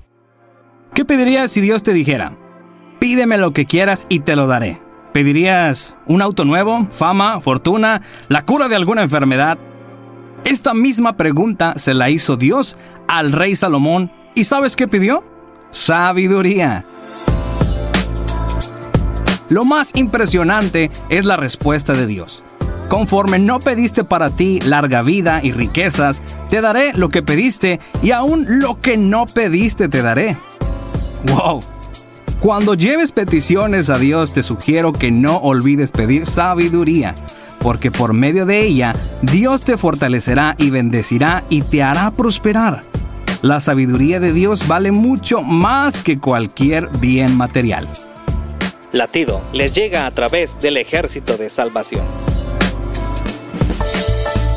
¿Qué pedirías si Dios te dijera? Pídeme lo que quieras y te lo daré. ¿Pedirías un auto nuevo, fama, fortuna, la cura de alguna enfermedad? Esta misma pregunta se la hizo Dios al rey Salomón ¿Y sabes qué pidió? Sabiduría. Lo más impresionante es la respuesta de Dios. Conforme no pediste para ti larga vida y riquezas, te daré lo que pediste y aún lo que no pediste te daré. ¡Wow! Cuando lleves peticiones a Dios te sugiero que no olvides pedir sabiduría, porque por medio de ella Dios te fortalecerá y bendecirá y te hará prosperar. La sabiduría de Dios vale mucho más que cualquier bien material. Latido les llega a través del ejército de salvación.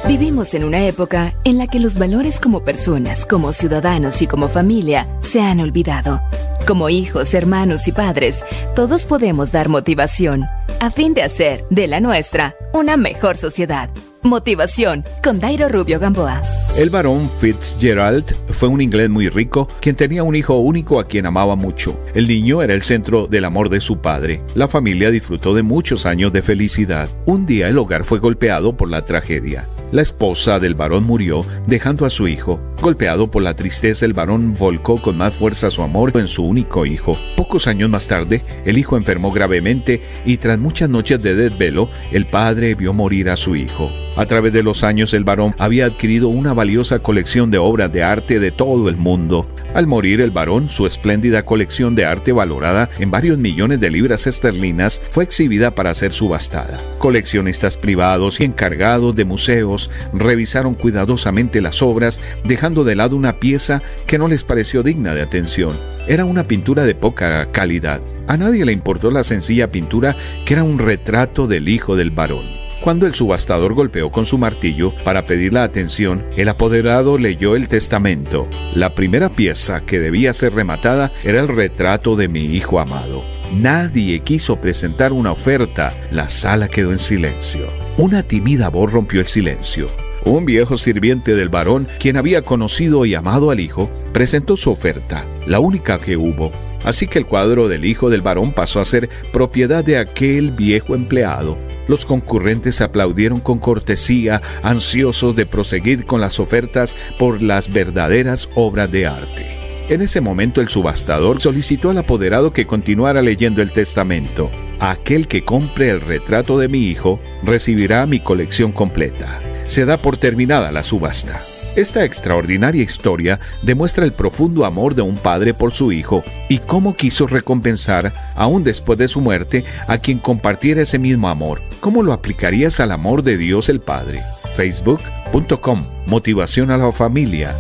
Vivimos en una época en la que los valores como personas, como ciudadanos y como familia se han olvidado. Como hijos, hermanos y padres, todos podemos dar motivación a fin de hacer de la nuestra una mejor sociedad. Motivación con Dairo Rubio Gamboa. El barón Fitzgerald fue un inglés muy rico, quien tenía un hijo único a quien amaba mucho. El niño era el centro del amor de su padre. La familia disfrutó de muchos años de felicidad. Un día el hogar fue golpeado por la tragedia. La esposa del varón murió, dejando a su hijo. Golpeado por la tristeza, el varón volcó con más fuerza su amor en su único hijo. Pocos años más tarde, el hijo enfermó gravemente y tras muchas noches de desvelo, el padre vio morir a su hijo. A través de los años, el varón había adquirido una valiosa colección de obras de arte de todo el mundo. Al morir el varón, su espléndida colección de arte valorada en varios millones de libras esterlinas fue exhibida para ser subastada. Coleccionistas privados y encargados de museos revisaron cuidadosamente las obras, dejando de lado una pieza que no les pareció digna de atención. Era una pintura de poca calidad. A nadie le importó la sencilla pintura que era un retrato del hijo del varón. Cuando el subastador golpeó con su martillo para pedir la atención, el apoderado leyó el testamento. La primera pieza que debía ser rematada era el retrato de mi hijo amado. Nadie quiso presentar una oferta. La sala quedó en silencio. Una tímida voz rompió el silencio. Un viejo sirviente del varón, quien había conocido y amado al hijo, presentó su oferta, la única que hubo. Así que el cuadro del hijo del varón pasó a ser propiedad de aquel viejo empleado. Los concurrentes aplaudieron con cortesía, ansiosos de proseguir con las ofertas por las verdaderas obras de arte. En ese momento el subastador solicitó al apoderado que continuara leyendo el testamento. Aquel que compre el retrato de mi hijo recibirá mi colección completa. Se da por terminada la subasta. Esta extraordinaria historia demuestra el profundo amor de un padre por su hijo y cómo quiso recompensar, aún después de su muerte, a quien compartiera ese mismo amor. ¿Cómo lo aplicarías al amor de Dios el Padre? Facebook.com Motivación a la familia.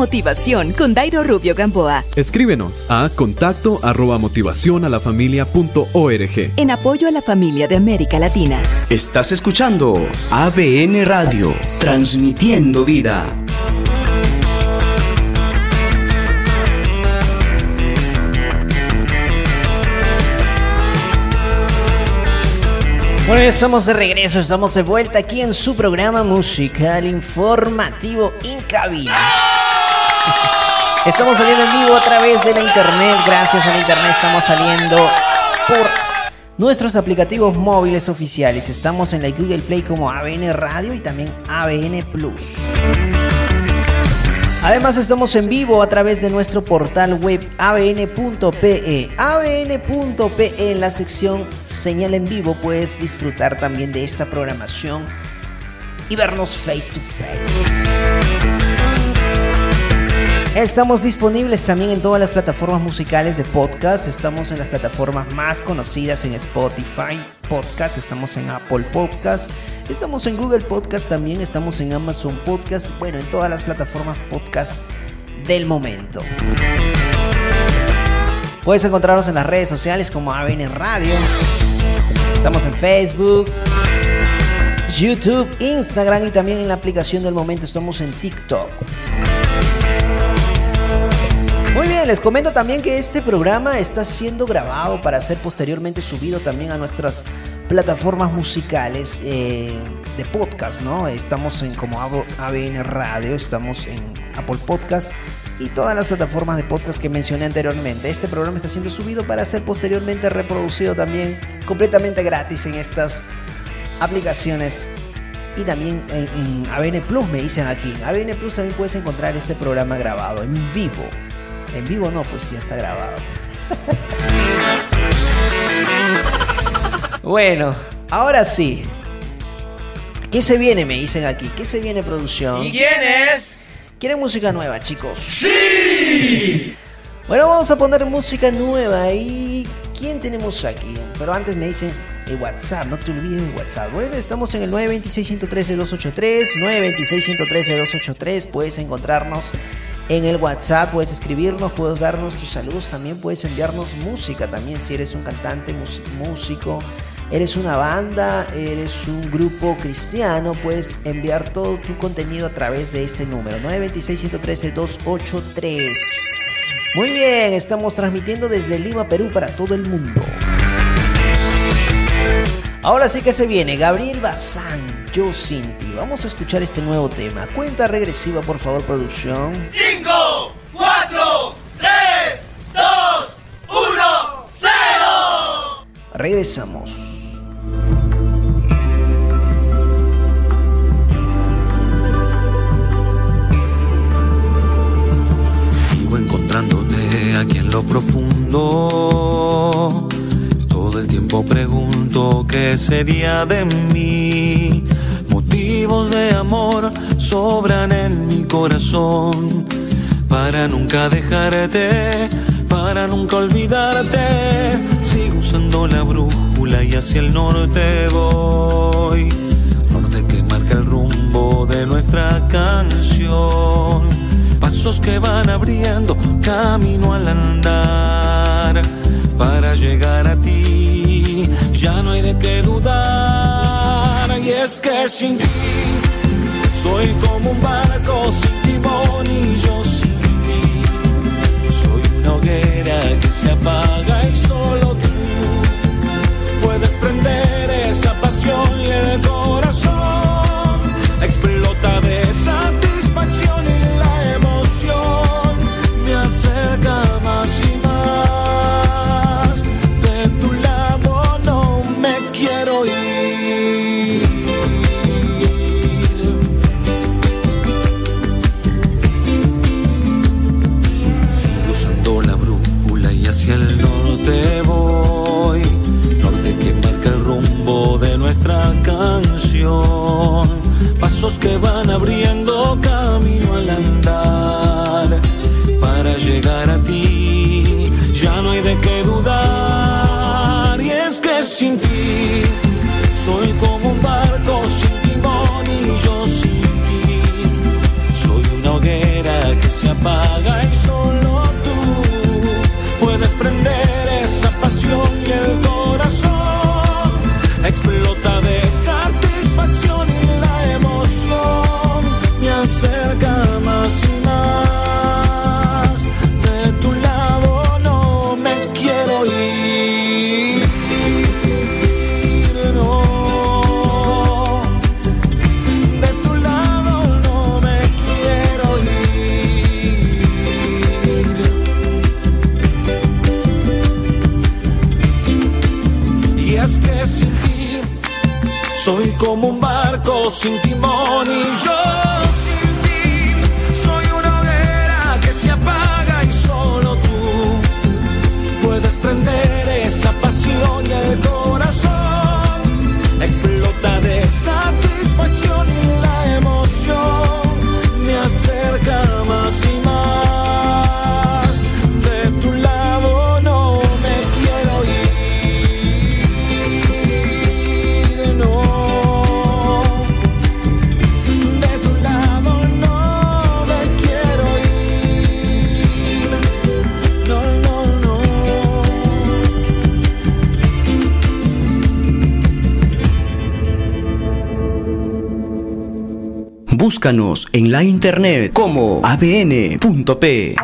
Motivación con Dairo Rubio Gamboa. Escríbenos a contacto arroba motivación a la familia punto org. En apoyo a la familia de América Latina. Estás escuchando ABN Radio, transmitiendo vida. Bueno, estamos de regreso, estamos de vuelta aquí en su programa musical informativo Incabina. Estamos saliendo en vivo a través de la internet. Gracias a la internet estamos saliendo por nuestros aplicativos móviles oficiales. Estamos en la Google Play como ABN Radio y también ABN Plus. Además estamos en vivo a través de nuestro portal web abn.pe. abn.pe en la sección señal en vivo puedes disfrutar también de esta programación y vernos face to face. Estamos disponibles también en todas las plataformas musicales de podcast. Estamos en las plataformas más conocidas en Spotify Podcast, estamos en Apple Podcast, estamos en Google Podcast también, estamos en Amazon Podcast, bueno, en todas las plataformas podcast del momento. Puedes encontrarnos en las redes sociales como ABN Radio. Estamos en Facebook, YouTube, Instagram y también en la aplicación del momento estamos en TikTok. Les comento también que este programa está siendo grabado para ser posteriormente subido también a nuestras plataformas musicales eh, de podcast, ¿no? Estamos en como ABN Radio, estamos en Apple Podcast y todas las plataformas de podcast que mencioné anteriormente. Este programa está siendo subido para ser posteriormente reproducido también completamente gratis en estas aplicaciones y también en, en ABN Plus me dicen aquí. En ABN Plus también puedes encontrar este programa grabado en vivo. En vivo no, pues ya está grabado. bueno, ahora sí. ¿Qué se viene? Me dicen aquí. ¿Qué se viene producción? ¿Y quién es? ¿Quieren música nueva, chicos? ¡Sí! Bueno, vamos a poner música nueva. ¿Y quién tenemos aquí? Pero antes me dicen el WhatsApp, no te olvides de WhatsApp. Bueno, estamos en el 926-113-283, 926-113-283. Puedes encontrarnos en el WhatsApp, puedes escribirnos, puedes darnos tus saludos, también puedes enviarnos música, también si eres un cantante, músico, eres una banda, eres un grupo cristiano, puedes enviar todo tu contenido a través de este número, 926-113-283. Muy bien, estamos transmitiendo desde Lima, Perú para todo el mundo. Ahora sí que se viene, Gabriel Bazán, Yo Sin Ti. Vamos a escuchar este nuevo tema. Cuenta regresiva, por favor, producción. 5, 4, 3, 2, 1, 0. Regresamos. Sigo encontrándote aquí en lo profundo. Todo el tiempo pregunto qué sería de mí. Motivos de amor sobran en mi corazón. Para nunca dejarte, para nunca olvidarte. Sigo usando la brújula y hacia el norte voy. Norte que marca el rumbo de nuestra canción. Pasos que van abriendo camino al andar para llegar a ti. Ya no hay de qué dudar. Y es que sin ti soy como un barco sin timón y yo sin ti soy una hoguera que se apaga y solo tú puedes prender esa pasión y el corazón. Búscanos en la internet como abn.p.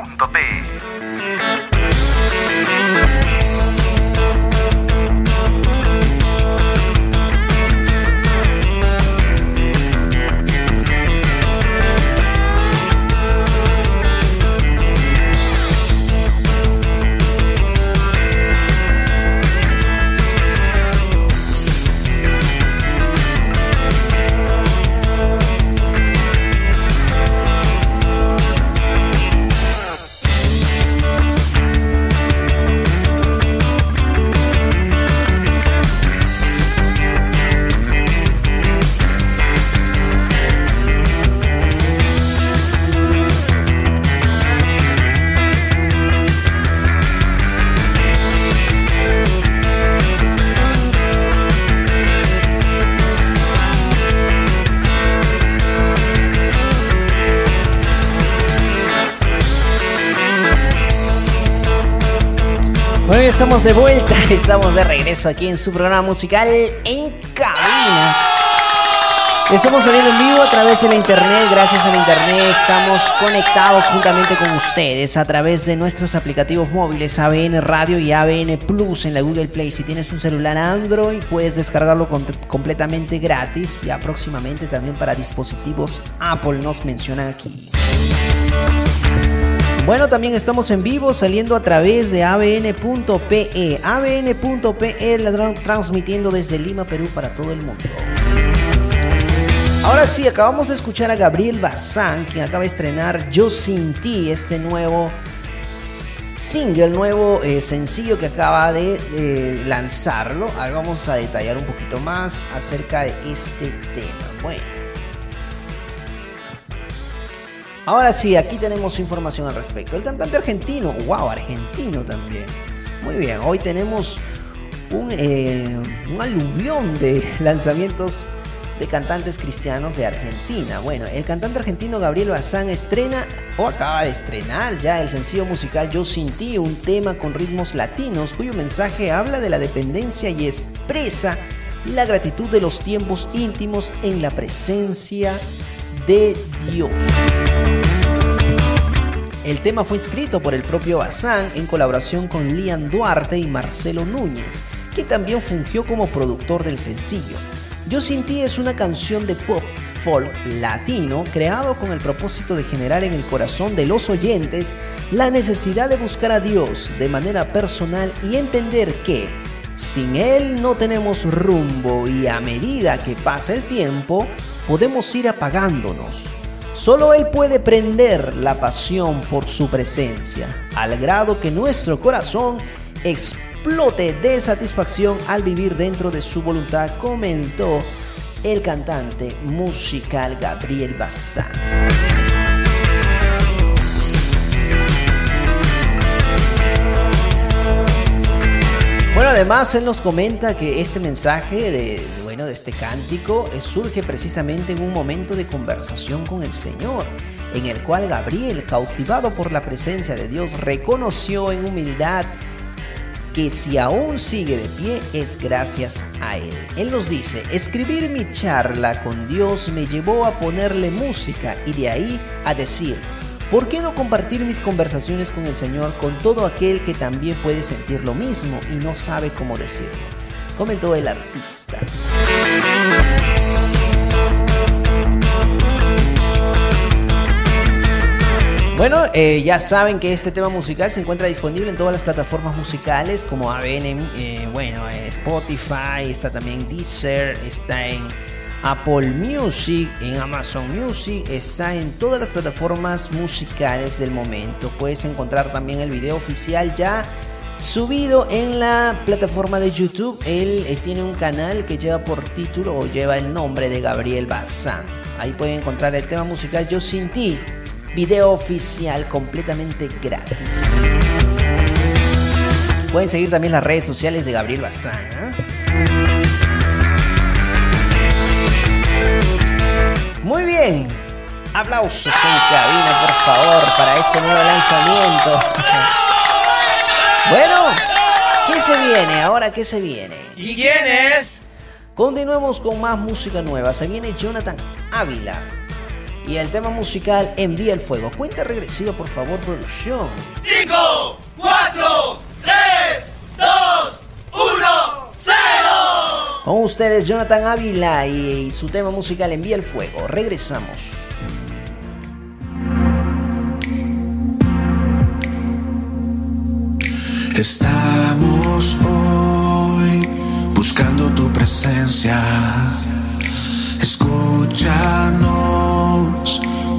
estamos de vuelta, estamos de regreso aquí en su programa musical en cabina. Estamos saliendo en vivo a través de la internet, gracias a la internet estamos conectados juntamente con ustedes a través de nuestros aplicativos móviles ABN Radio y ABN Plus en la Google Play. Si tienes un celular Android puedes descargarlo completamente gratis y próximamente también para dispositivos Apple nos menciona aquí. Bueno, también estamos en vivo saliendo a través de abn.pe. abn.pe la tra- transmitiendo desde Lima, Perú para todo el mundo. Ahora sí, acabamos de escuchar a Gabriel Bazán, quien acaba de estrenar Yo Sin Ti, este nuevo single, nuevo eh, sencillo que acaba de eh, lanzarlo. Ahora vamos a detallar un poquito más acerca de este tema. Bueno. Ahora sí, aquí tenemos información al respecto. El cantante argentino, wow, argentino también. Muy bien, hoy tenemos un, eh, aluvión de lanzamientos de cantantes cristianos de Argentina. Bueno, el cantante argentino Gabriel Bazán estrena o acaba de estrenar ya el sencillo musical Yo Sin Ti, un tema con ritmos latinos cuyo mensaje habla de la dependencia y expresa la gratitud de los tiempos íntimos en la presencia de Dios. El tema fue escrito por el propio Bazán en colaboración con Lian Duarte y Marcelo Núñez, que también fungió como productor del sencillo. Yo sin ti es una canción de pop folk latino creado con el propósito de generar en el corazón de los oyentes la necesidad de buscar a Dios de manera personal y entender que sin Él no tenemos rumbo y a medida que pasa el tiempo podemos ir apagándonos. Solo Él puede prender la pasión por su presencia, al grado que nuestro corazón explote de satisfacción al vivir dentro de su voluntad, comentó el cantante musical Gabriel Bazán. Además él nos comenta que este mensaje de, bueno, de este cántico eh, surge precisamente en un momento de conversación con el Señor, en el cual Gabriel, cautivado por la presencia de Dios, reconoció en humildad que si aún sigue de pie es gracias a Él. Él nos dice, escribir mi charla con Dios me llevó a ponerle música y de ahí a decir, ¿Por qué no compartir mis conversaciones con el Señor con todo aquel que también puede sentir lo mismo y no sabe cómo decirlo? Comentó el artista. Bueno, eh, ya saben que este tema musical se encuentra disponible en todas las plataformas musicales como ABN, eh, bueno, eh, Spotify, está también Deezer, está en Apple Music, en Amazon Music, está en todas las plataformas musicales del momento. Puedes encontrar también el video oficial ya subido en la plataforma de YouTube. Él eh, tiene un canal que lleva por título o lleva el nombre de Gabriel Bazán. Ahí pueden encontrar el tema musical Yo sin ti, video oficial completamente gratis. Pueden seguir también las redes sociales de Gabriel Bazán. ¿eh? Muy bien. Aplausos en cabina, por favor, para este nuevo lanzamiento. Bueno, ¿qué se viene? Ahora, ¿qué se viene? ¿Y quién es? Continuemos con más música nueva. Se viene Jonathan Ávila. Y el tema musical Envía el Fuego. Cuenta regresiva, por favor, producción. 5, 4, 3, 2, 1, 0. Con ustedes Jonathan Ávila y su tema musical Envía el Fuego. Regresamos. Estamos hoy buscando tu presencia. Escúchanos,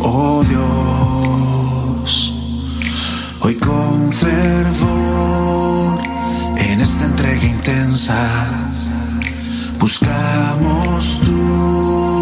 oh Dios. Hoy con fervor en esta entrega intensa buscamos tu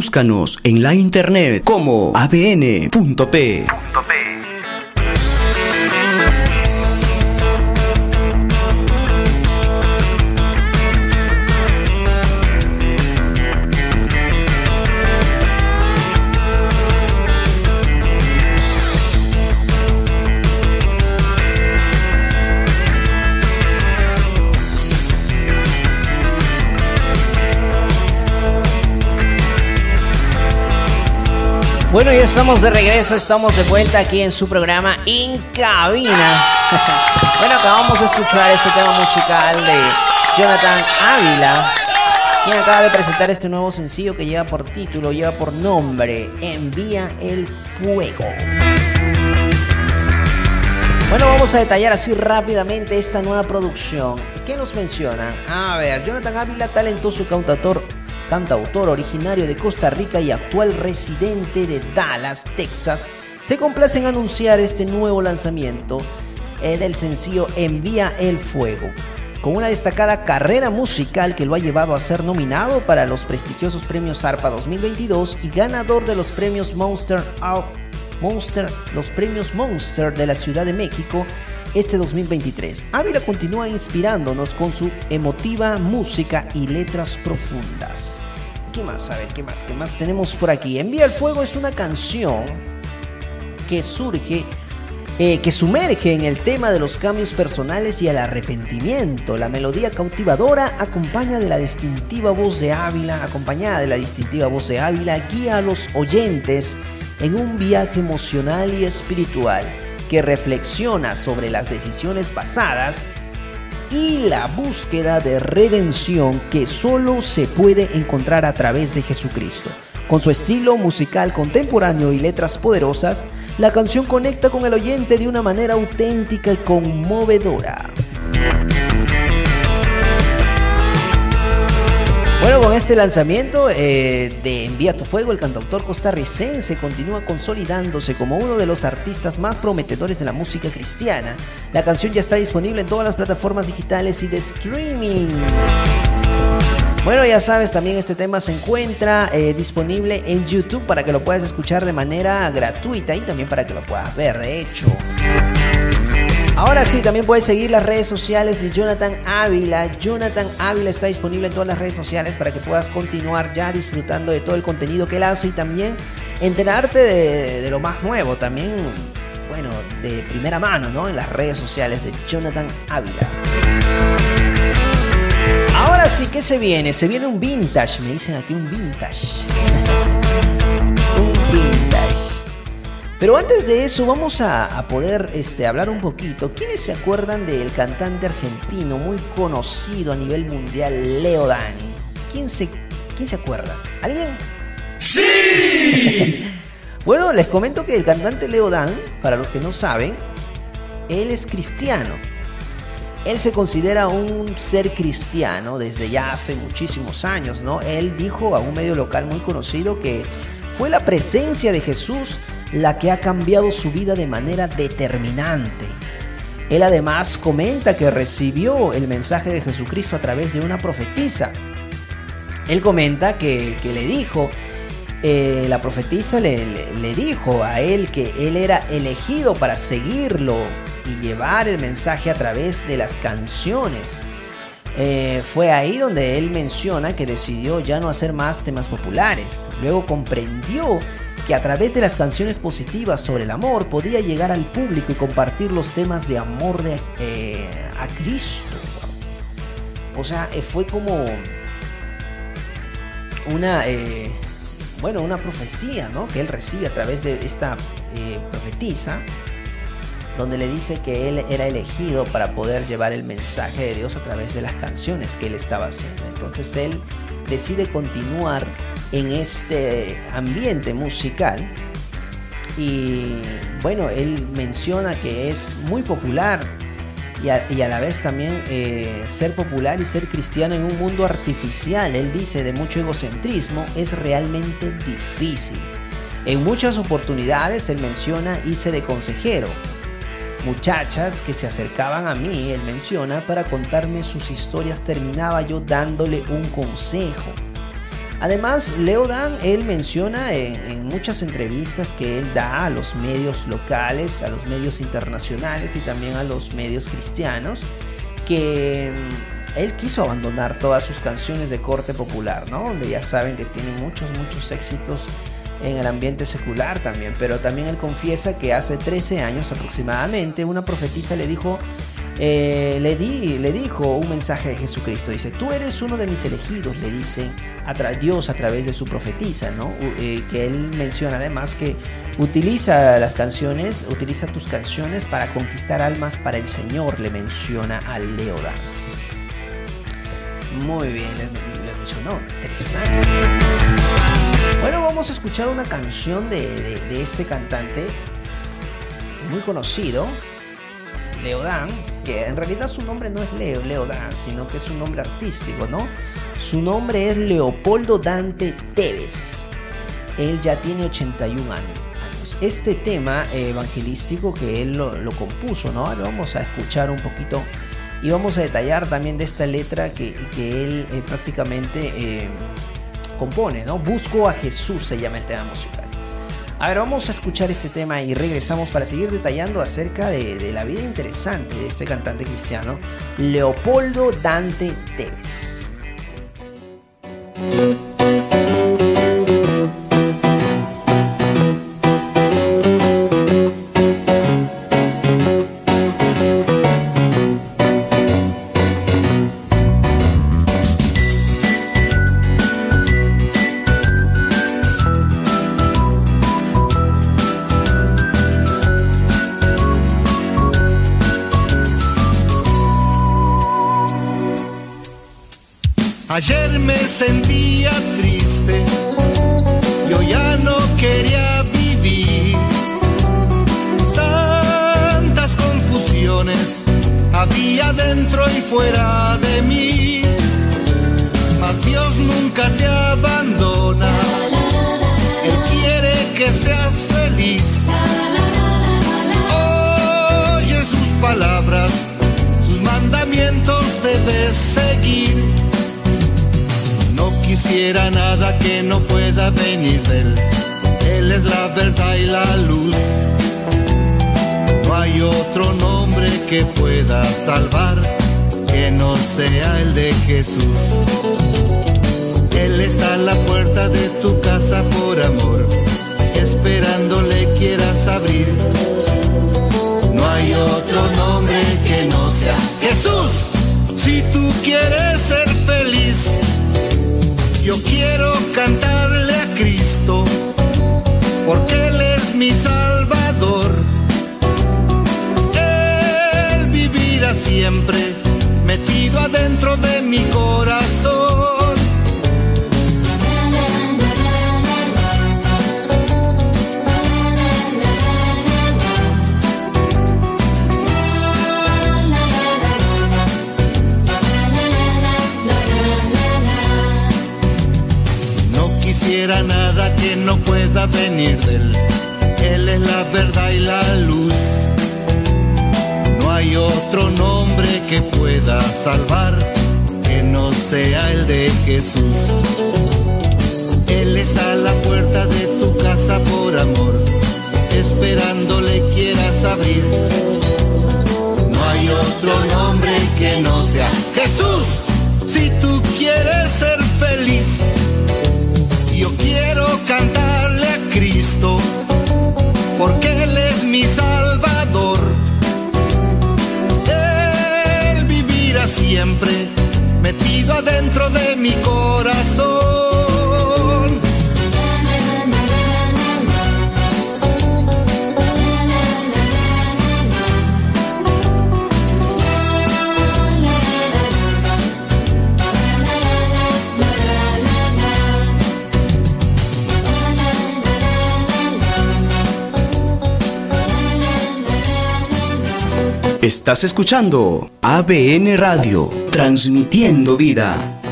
Búscanos en la internet como abn.p. Bueno, ya estamos de regreso, estamos de vuelta aquí en su programa En Cabina. bueno, acabamos de escuchar este tema musical de Jonathan Ávila, quien acaba de presentar este nuevo sencillo que lleva por título, lleva por nombre Envía el Fuego. Bueno, vamos a detallar así rápidamente esta nueva producción. ¿Qué nos menciona? A ver, Jonathan Ávila, talentoso cantautor cantautor originario de Costa Rica y actual residente de Dallas, Texas, se complace en anunciar este nuevo lanzamiento eh, del sencillo Envía el Fuego, con una destacada carrera musical que lo ha llevado a ser nominado para los prestigiosos premios ARPA 2022 y ganador de los premios Monster, Monster, los premios Monster de la Ciudad de México este 2023. Ávila continúa inspirándonos con su emotiva música y letras profundas. ¿Qué más? A ver, ¿qué más? ¿Qué más tenemos por aquí? Envía el Fuego es una canción que surge, eh, que sumerge en el tema de los cambios personales y el arrepentimiento. La melodía cautivadora acompaña de la distintiva voz de Ávila, acompañada de la distintiva voz de Ávila, guía a los oyentes en un viaje emocional y espiritual que reflexiona sobre las decisiones pasadas y la búsqueda de redención que solo se puede encontrar a través de Jesucristo. Con su estilo musical contemporáneo y letras poderosas, la canción conecta con el oyente de una manera auténtica y conmovedora. Bueno, con este lanzamiento eh, de Envía tu Fuego, el cantautor costarricense continúa consolidándose como uno de los artistas más prometedores de la música cristiana. La canción ya está disponible en todas las plataformas digitales y de streaming. Bueno, ya sabes, también este tema se encuentra eh, disponible en YouTube para que lo puedas escuchar de manera gratuita y también para que lo puedas ver, de hecho. Ahora sí, también puedes seguir las redes sociales de Jonathan Ávila. Jonathan Ávila está disponible en todas las redes sociales para que puedas continuar ya disfrutando de todo el contenido que él hace y también enterarte de, lo más nuevo, también, bueno, de primera mano, ¿no? En las redes sociales de Jonathan Ávila. Ahora sí, ¿qué se viene? Se viene un vintage, me dicen aquí un vintage. un vintage. Pero antes de eso vamos a, poder este, hablar un poquito. ¿Quiénes se acuerdan del cantante argentino muy conocido a nivel mundial, Leo Dani? ¿Quién se, quién se acuerda? ¿Alguien? ¡Sí! bueno, les comento que el cantante Leo Dan, para los que no saben, él es cristiano. Él se considera un ser cristiano desde ya hace muchísimos años, ¿no? Él dijo a un medio local muy conocido que fue la presencia de Jesús la que ha cambiado su vida de manera determinante. Él además comenta que recibió el mensaje de Jesucristo a través de una profetisa. Él comenta que, le dijo, eh, la profetisa le, dijo a él que él era elegido para seguirlo y llevar el mensaje a través de las canciones. Eh, fue ahí donde él menciona que decidió ya no hacer más temas populares. Luego comprendió que a través de las canciones positivas sobre el amor podía llegar al público y compartir los temas de amor de, eh, a Cristo. O sea, eh, fue como una, eh, bueno, una profecía, ¿no? Que él recibe a través de esta profetisa, donde le dice que él era elegido para poder llevar el mensaje de Dios a través de las canciones que él estaba haciendo. Entonces él decide continuar en este ambiente musical y bueno, él menciona que es muy popular y a, la vez también eh, ser popular y ser cristiano en un mundo artificial, él dice, de mucho egocentrismo, es realmente difícil. En muchas oportunidades él menciona hice de consejero. Muchachas que se acercaban a mí, él menciona, para contarme sus historias, terminaba yo dándole un consejo Además, Leo Dan, él menciona en, muchas entrevistas que él da a los medios locales, a los medios internacionales y también a los medios cristianos, que mm, él quiso abandonar todas sus canciones de corte popular, ¿no? Donde ya saben que tiene muchos, muchos éxitos en el ambiente secular también, pero también él confiesa que hace 13 años aproximadamente una profetisa le dijo eh, le, di, le dijo un mensaje de Jesucristo. Dice, tú eres uno de mis elegidos, le dice a Dios a través de su profetisa, ¿no? Eh, que él menciona además que utiliza las canciones, utiliza tus canciones para conquistar almas para el Señor, le menciona a Leodan. Muy bien, le, mencionó. Interesante. Bueno, vamos a escuchar una canción de, de este cantante muy conocido, Leodan, que en realidad su nombre no es Leo, Leodan, sino que es un nombre artístico, ¿no? Su nombre es Leopoldo Dante Tevez. Él ya tiene 81 años. Este tema evangelístico que él lo, compuso, ¿no? Ahora vamos a escuchar un poquito y vamos a detallar también de esta letra que, él eh, prácticamente eh, compone, ¿no? Busco a Jesús se llama el tema musical. A ver, vamos a escuchar este tema y regresamos para seguir detallando acerca de, la vida interesante de este cantante cristiano, Leopoldo Dante Tevez. Fuera de mí. Mas Dios nunca te abandona, Él quiere que seas feliz. Oye sus palabras, sus mandamientos debes seguir quisiera nada que no pueda venir de él. Él es la verdad y la luz. No hay otro nombre que pueda salvar que no sea el de Jesús. Él está a la puerta de tu casa por amor, esperándole quieras abrir. Adentro de mi corazón. nada que no pueda venir de él. Él es la verdad y la luz. Que pueda salvar que no sea el de Jesús. Él está a la puerta de tu casa por amor, esperándole quieras abrir. No hay otro nombre que no sea Jesús. Si tú quieres ser feliz, yo quiero cantarle a Cristo, porque Él es mi Salvador. Siempre metido adentro de mi corazón. Estás escuchando ABN Radio, transmitiendo vida.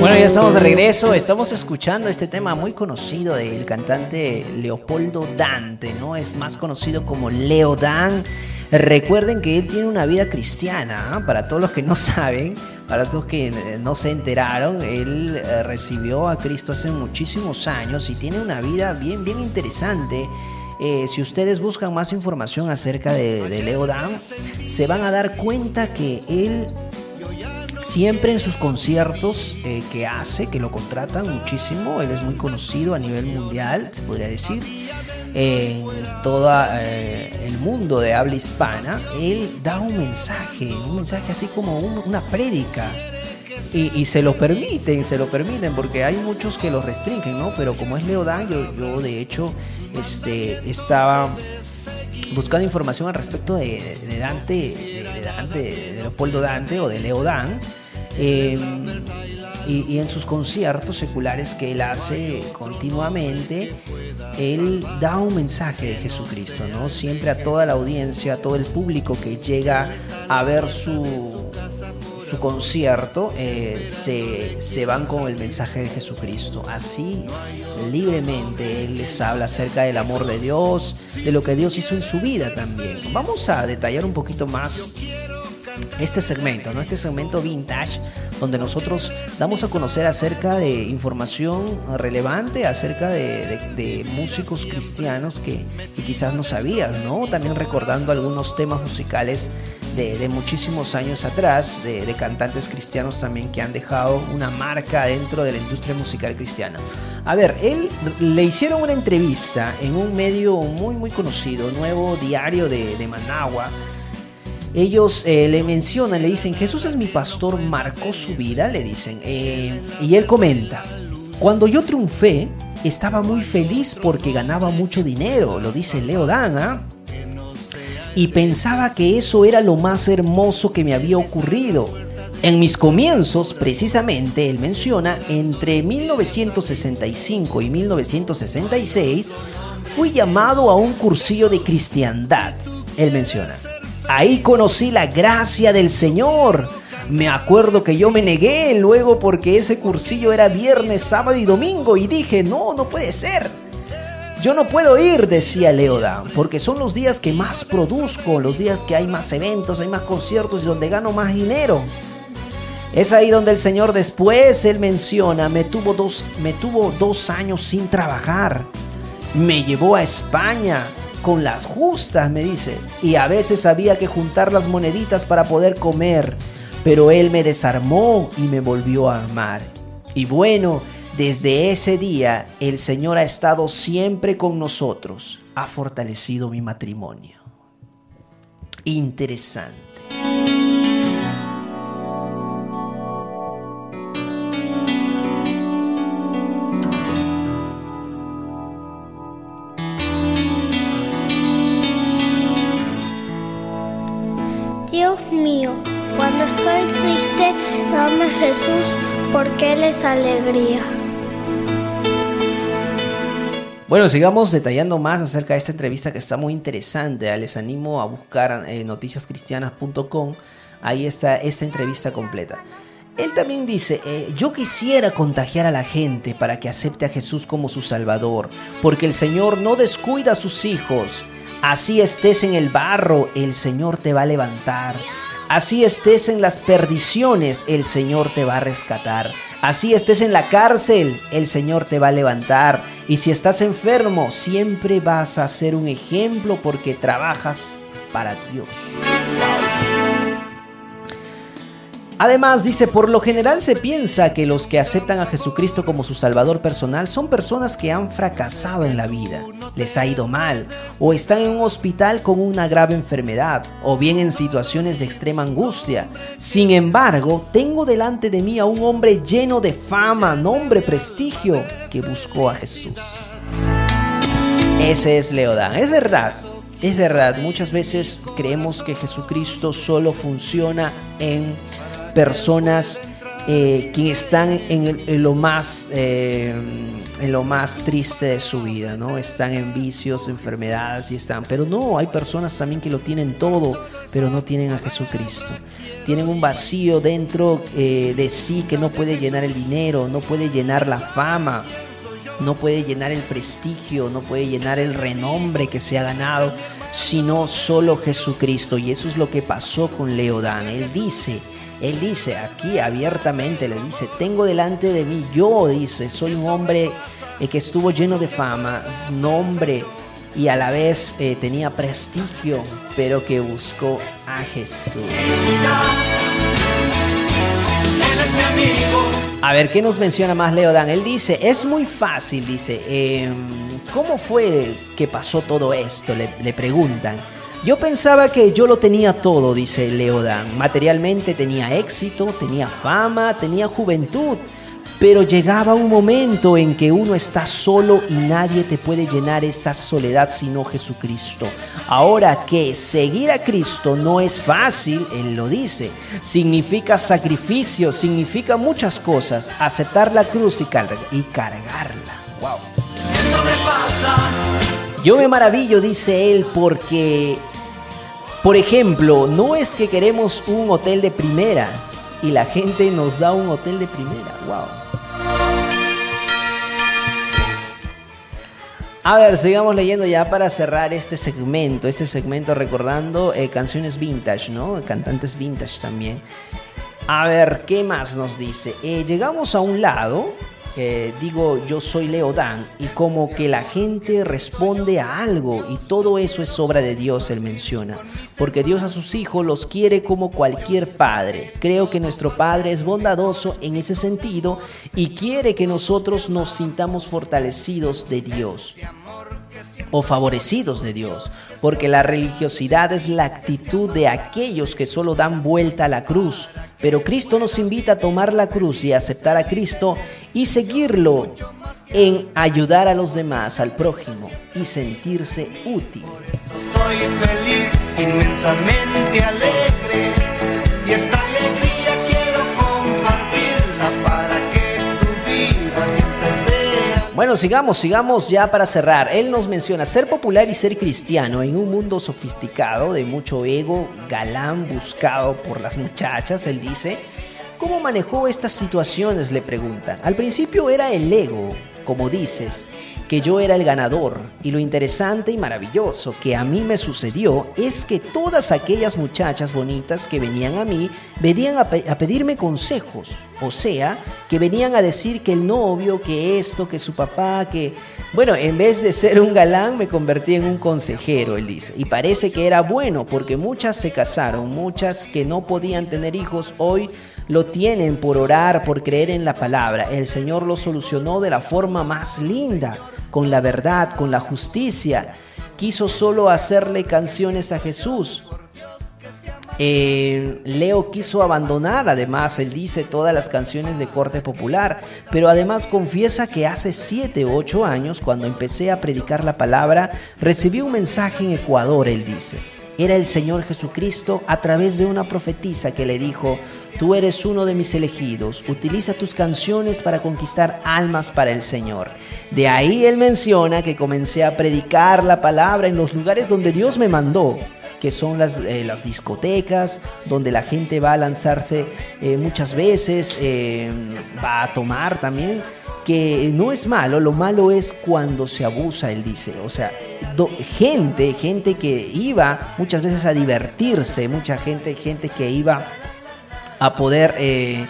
Bueno, ya estamos de regreso. Estamos escuchando este tema muy conocido del cantante Leopoldo Dante, ¿no? Es más conocido como Leo Dan. Recuerden que él tiene una vida cristiana, ¿ah? para todos los que no saben, para los que eh, no se enteraron, él eh, recibió a Cristo hace muchísimos años y tiene una vida bien, bien interesante. Eh, si ustedes buscan más información acerca de, Leo Dan, se van a dar cuenta que él siempre en sus conciertos eh, que hace, que lo contratan muchísimo, él es muy conocido a nivel mundial, se podría decir, en todo el mundo de habla hispana, él da un mensaje, un mensaje así como un- una prédica. Y, se lo permiten, se lo permiten, porque hay muchos que lo restringen, ¿no? Pero como es Leodán, yo, yo de hecho este, estaba buscando información al respecto de, Dante, de, Dante, de Leopoldo Dante o de Leo Dan. eh, y, y en sus conciertos seculares que él hace continuamente, él da un mensaje de Jesucristo, ¿no? Siempre a toda la audiencia, a todo el público que llega a ver su, su concierto, eh, se, se van con el mensaje de Jesucristo. Así, libremente, Él les habla acerca del amor de Dios, de lo que Dios hizo en su vida también. Vamos a detallar un poquito más este segmento, ¿no? Este segmento vintage, donde nosotros damos a conocer acerca de información relevante, acerca de, de- músicos cristianos que, que quizás no sabías, ¿no? También recordando algunos temas musicales de, muchísimos años atrás, de, de cantantes cristianos también que han dejado una marca dentro de la industria musical cristiana. A ver, él le hicieron una entrevista en un medio muy, muy conocido, nuevo diario de, de Managua, ellos eh, le mencionan, le dicen, Jesús es mi pastor, marcó su vida, le dicen. Eh, y él comenta, cuando yo triunfé, estaba muy feliz porque ganaba mucho dinero, lo dice Leo Dana. Y pensaba que eso era lo más hermoso que me había ocurrido. En mis comienzos, precisamente, él menciona, entre 1965 y 1966, fui llamado a un cursillo de cristiandad. Él menciona. Ahí conocí la gracia del Señor. Me acuerdo que yo me negué luego porque ese cursillo era viernes, sábado y domingo y dije, no, no puede ser. Yo no puedo ir, decía Leoda, porque son los días que más produzco, los días que hay más eventos, hay más conciertos y donde gano más dinero. Es ahí donde el Señor después, él menciona, me tuvo dos, me tuvo dos años sin trabajar. Me llevó a España con las justas, me dice. Y a veces había que juntar las moneditas para poder comer. Pero él me desarmó y me volvió a armar. Y bueno, desde ese día el Señor ha estado siempre con nosotros. Ha fortalecido mi matrimonio. Interesante. Dios mío, cuando estoy triste, dame Jesús, porque Él es alegría. Bueno, sigamos detallando más acerca de esta entrevista que está muy interesante. Les animo a buscar eh, noticiascristianas.com. Ahí está esta entrevista completa. Él también dice, eh, yo quisiera contagiar a la gente para que acepte a Jesús como su Salvador, porque el Señor no descuida a sus hijos. Así estés en el barro, el Señor te va a levantar. Así estés en las perdiciones, el Señor te va a rescatar. Así estés en la cárcel, el Señor te va a levantar. Y si estás enfermo, siempre vas a ser un ejemplo porque trabajas para Dios. Además, dice, por lo general se piensa que los que aceptan a Jesucristo como su Salvador personal son personas que han fracasado en la vida, les ha ido mal, o están en un hospital con una grave enfermedad, o bien en situaciones de extrema angustia. Sin embargo, tengo delante de mí a un hombre lleno de fama, nombre, prestigio, que buscó a Jesús. Ese es Leodán, es verdad. Es verdad, muchas veces creemos que Jesucristo solo funciona en personas eh, que están en, lo más eh, en lo más triste de su vida, ¿no? Están en vicios, enfermedades y están, pero no, hay personas también que lo tienen todo, pero no tienen a Jesucristo. Tienen un vacío dentro eh, de sí que no puede llenar el dinero, no puede llenar la fama, no puede llenar el prestigio, no puede llenar el renombre que se ha ganado, sino solo Jesucristo. Y eso es lo que pasó con Leodán. Él dice Él dice aquí abiertamente, le dice, tengo delante de mí, yo dice, soy un hombre eh, que estuvo lleno de fama, nombre y a la vez eh, tenía prestigio, pero que buscó a Jesús. A ver, ¿qué nos menciona más Leodan? Él dice, es muy fácil, dice, em, ¿cómo fue que pasó todo esto? Le, le, preguntan. Yo pensaba que yo lo tenía todo, dice Leodan. Materialmente tenía éxito, tenía fama, tenía juventud. Pero llegaba un momento en que uno está solo y nadie te puede llenar esa soledad sino Jesucristo. Ahora que seguir a Cristo no es fácil, Él lo dice. Significa sacrificio, significa muchas cosas. Aceptar la cruz y, cargarla. Wow. Yo me maravillo, dice Él, porque, por ejemplo, no es que queremos un hotel de primera y la gente nos da un hotel de primera. Wow. A ver, sigamos leyendo ya para cerrar este segmento, este segmento recordando eh, canciones vintage, ¿no? Cantantes vintage también. A ver, ¿qué más nos dice? Eh, llegamos a un lado digo yo soy Leo Dan y como que la gente responde a algo y todo eso es obra de Dios, él menciona, porque Dios a sus hijos los quiere como cualquier padre. Creo que nuestro Padre es bondadoso en ese sentido y quiere que nosotros nos sintamos fortalecidos de Dios o favorecidos de Dios porque la religiosidad es la actitud de aquellos que solo dan vuelta a la cruz. Pero Cristo nos invita a tomar la cruz y aceptar a Cristo y seguirlo en ayudar a los demás, al prójimo y sentirse útil. Soy feliz, inmensamente alegre Bueno, sigamos, sigamos ya para cerrar. Él nos menciona ser popular y ser cristiano en un mundo sofisticado de mucho ego, galán buscado por las muchachas, él dice. ¿Cómo manejó estas situaciones? Le preguntan. Al principio era el ego, como dices, que yo era el ganador. Y lo interesante y maravilloso que a mí me sucedió es que todas aquellas muchachas bonitas que venían a mí venían a, a, pedirme consejos. O sea, que venían a decir que el novio, que esto, que su papá, que... Bueno, en vez de ser un galán me convertí en un consejero, él dice. Y parece que era bueno porque muchas se casaron, muchas que no podían tener hijos hoy lo tienen por orar, por creer en la palabra. El Señor lo solucionó de la forma más linda, con la verdad, con la justicia. Quiso solo hacerle canciones a Jesús. Eh, Leo quiso abandonar, además, él dice todas las canciones de corte popular, pero además confiesa que hace 7 o 8 años, cuando empecé a predicar la palabra, recibí un mensaje en Ecuador, él dice. Era el Señor Jesucristo a través de una profetisa que le dijo, Tú eres uno de mis elegidos. Utiliza tus canciones para conquistar almas para el Señor. De ahí él menciona que comencé a predicar la palabra en los lugares donde Dios me mandó que son las, eh, discotecas, donde la gente va a lanzarse eh, muchas veces, eh, va a tomar también, que no es malo, lo malo es cuando se abusa, él dice. O sea, gente, gente que iba muchas veces a divertirse, mucha gente, gente que iba a poder, eh,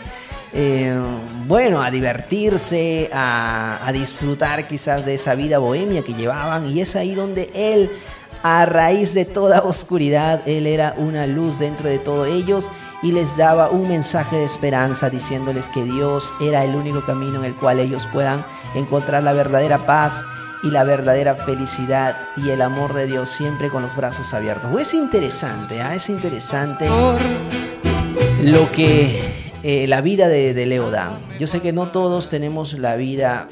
eh, bueno, a divertirse, a, a, disfrutar quizás de esa vida bohemia que llevaban. Y es ahí donde él, a raíz de toda oscuridad, él era una luz dentro de todos ellos y les daba un mensaje de esperanza diciéndoles que Dios era el único camino en el cual ellos puedan encontrar la verdadera paz y la verdadera felicidad y el amor de Dios siempre con los brazos abiertos. Es interesante, ¿eh? es interesante lo que eh, la vida de, de Leo da. Yo sé que no todos tenemos la vida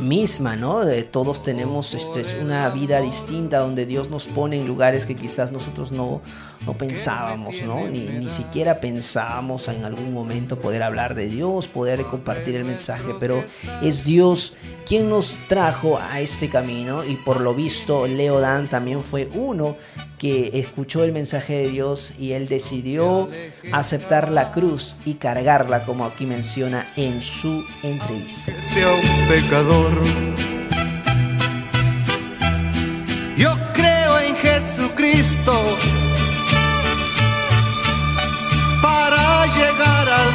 misma, ¿no? todos tenemos este, una vida distinta donde Dios nos pone en lugares que quizás nosotros no, no pensábamos, ¿no? Ni, ni siquiera pensábamos en algún momento poder hablar de Dios, poder compartir el mensaje, pero es Dios quien nos trajo a este camino y por lo visto Leo Dan también fue uno que escuchó el mensaje de Dios y él decidió aceptar la cruz y cargarla como aquí menciona en su entrevista. Sea un pecador. Yo creo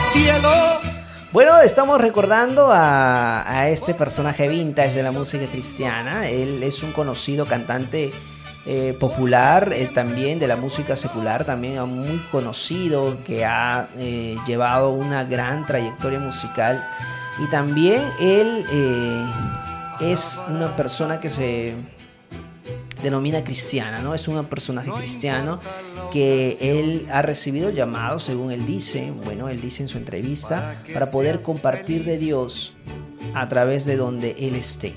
cielo. Bueno, estamos recordando a, este personaje vintage de la música cristiana. Él es un conocido cantante eh, popular, eh, también de la música secular, también muy conocido, que ha eh, llevado una gran trayectoria musical. Y también él es una persona que se denomina cristiana, ¿no? Es un personaje cristiano que él ha recibido llamado, según él dice, bueno, él dice en su entrevista, para poder compartir de Dios a través de donde él esté.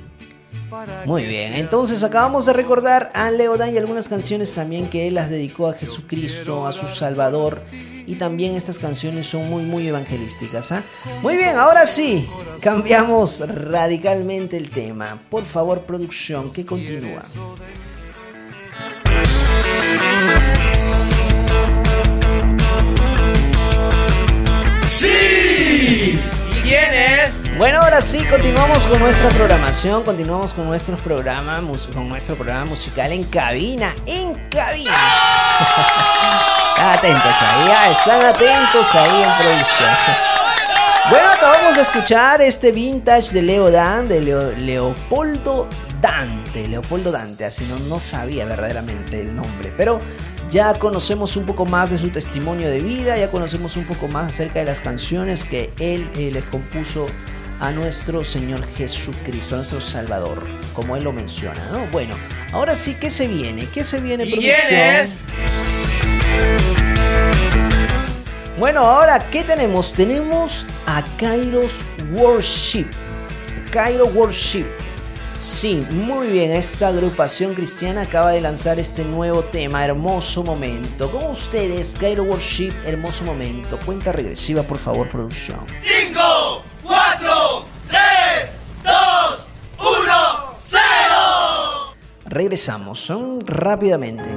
Muy bien, entonces acabamos de recordar a Leodan y algunas canciones también que él las dedicó a Jesucristo, a su Salvador. Y también estas canciones son muy, muy evangelísticas. ¿ah? Muy bien, ahora sí, cambiamos radicalmente el tema. Por favor, producción, que continúa. ¡Sí! ¿Quién es? Bueno, ahora sí, continuamos con nuestra programación, continuamos con nuestro programa, con nuestro programa musical en cabina, en cabina. Están atentos ahí, ah, están atentos ahí en producción. Bueno, acabamos de escuchar este vintage de Leo Dan, de Leo- Leopoldo Dante, Leopoldo Dante, así no, no sabía verdaderamente el nombre, pero ya conocemos un poco más de su testimonio de vida, ya conocemos un poco más acerca de las canciones que él eh, les compuso a nuestro Señor Jesucristo, a nuestro Salvador, como él lo menciona, ¿no? Bueno, ahora sí, ¿qué se viene? ¿Qué se viene, ¿Quién producción? es? Bueno, ahora, ¿qué tenemos? Tenemos a Kairos Worship. Cairo Worship. Sí, muy bien, esta agrupación cristiana acaba de lanzar este nuevo tema, Hermoso Momento. Con ustedes, Cairo Worship, Hermoso Momento. Cuenta regresiva, por favor, producción. 5, 4, 3, 2, 1, 0. Regresamos, son rápidamente.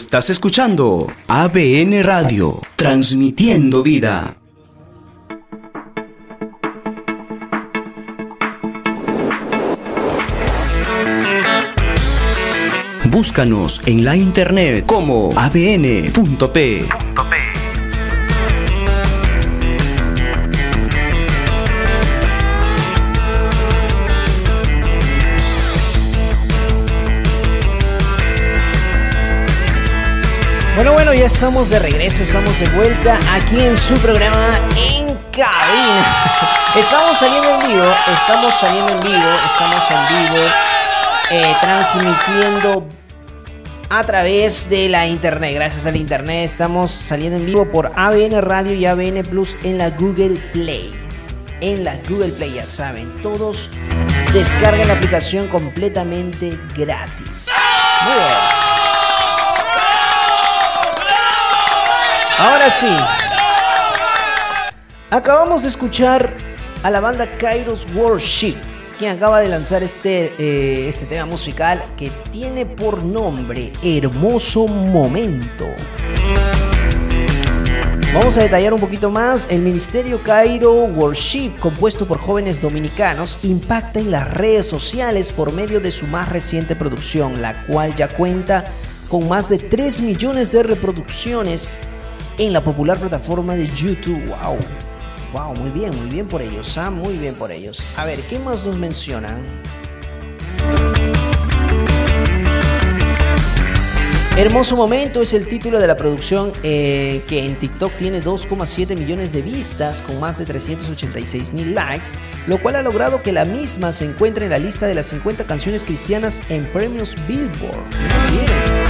Estás escuchando ABN Radio, transmitiendo vida. Búscanos en la internet como abn.p. estamos de regreso, estamos de vuelta aquí en su programa En Cabina. Estamos saliendo en vivo, estamos saliendo en vivo, estamos en vivo, eh, transmitiendo a través de la internet. Gracias al internet estamos saliendo en vivo por ABN Radio y ABN Plus en la Google Play. En la Google Play, ya saben, todos descargan la aplicación completamente gratis. Muy bien. Ahora sí. Acabamos de escuchar a la banda Kairos Worship, quien acaba de lanzar este, eh, este tema musical que tiene por nombre Hermoso Momento. Vamos a detallar un poquito más. El Ministerio Cairo Worship, compuesto por jóvenes dominicanos, impacta en las redes sociales por medio de su más reciente producción, la cual ya cuenta con más de 3 millones de reproducciones en la popular plataforma de YouTube. ¡Wow! ¡Wow! Muy bien, muy bien por ellos. ¿ah? Muy bien por ellos. A ver, ¿qué más nos mencionan? Hermoso Momento es el título de la producción eh, que en TikTok tiene 2,7 millones de vistas con más de 386 mil likes, lo cual ha logrado que la misma se encuentre en la lista de las 50 canciones cristianas en premios Billboard.